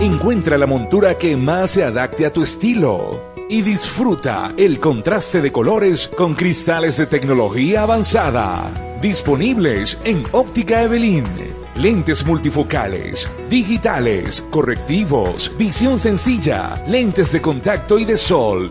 Encuentra la montura que más se adapte a tu estilo y disfruta el contraste de colores con cristales de tecnología avanzada. Disponibles en Óptica Evelyn. Lentes multifocales, digitales, correctivos, visión sencilla, lentes de contacto y de sol.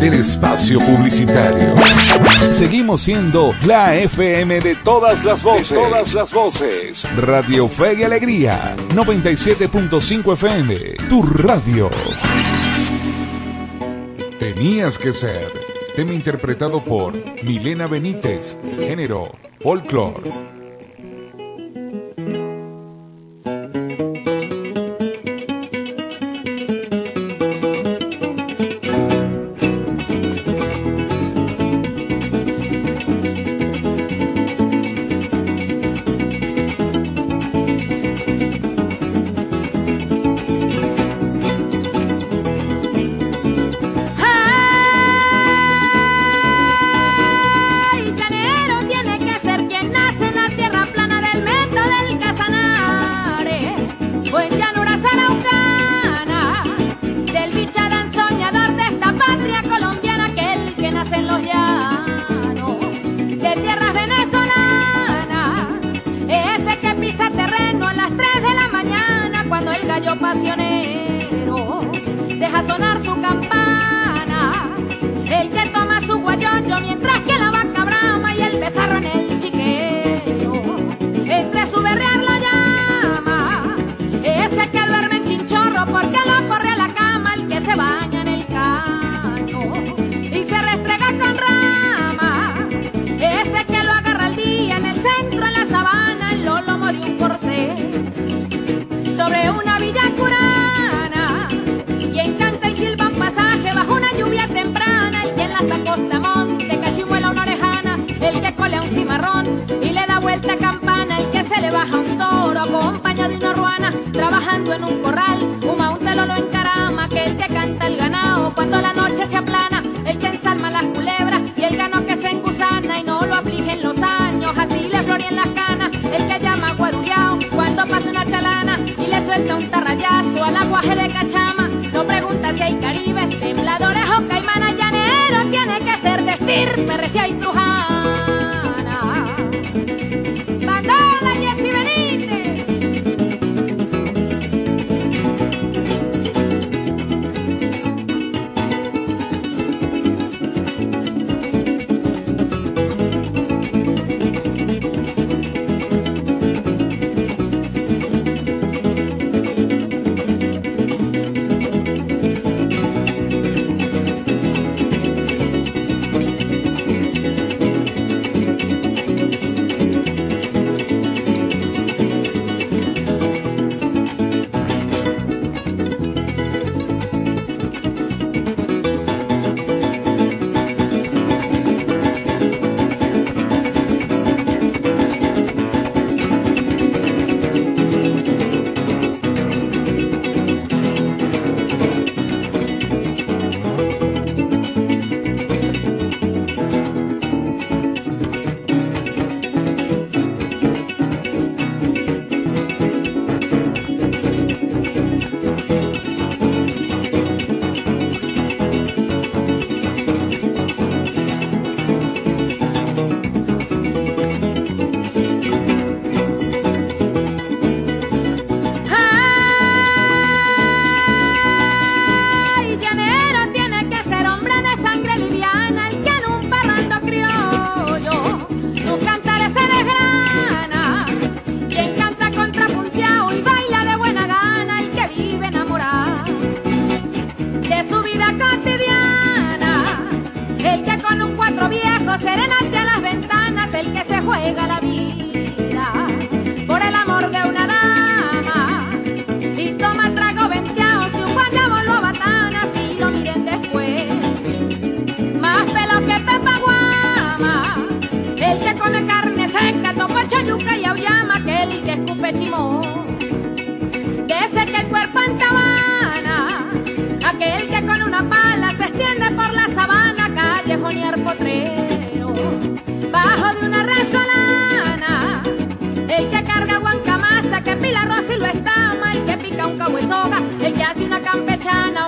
del espacio publicitario. Seguimos siendo la FM de todas las voces. De todas las voces. Radio Fe y Alegría. 97.5 FM. Tu radio. Tenías que ser. Tema interpretado por Milena Benítez. Género. Folklore.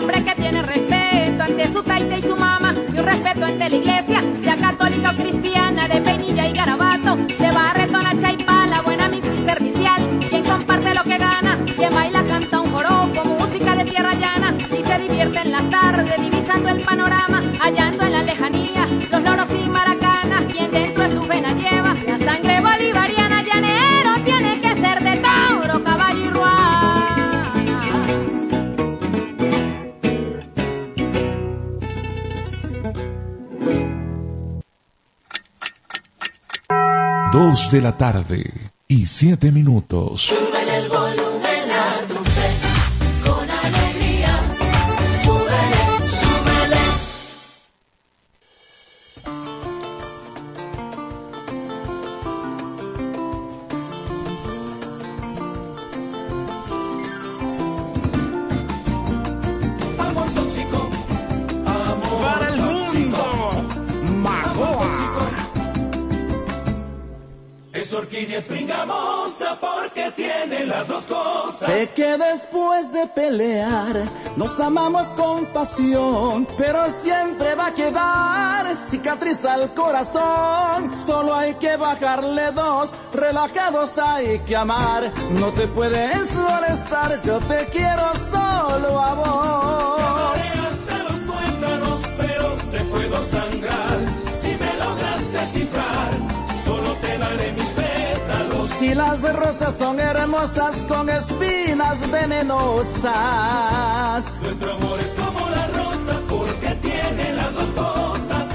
Hombre que tiene respeto ante su taita y su mamá, y un respeto ante la iglesia, sea católica o cristiana, de de la tarde y siete minutos. Amamos con pasión, pero siempre va a quedar cicatriz al corazón. Solo hay que bajarle dos, relajados hay que amar. No te puedes molestar, yo te quiero solo a vos. Te los pero te puedo sangrar. Si me logras descifrar, solo te daré mis. Si las rosas son hermosas con espinas venenosas. Nuestro amor es como las rosas porque tiene las dos cosas.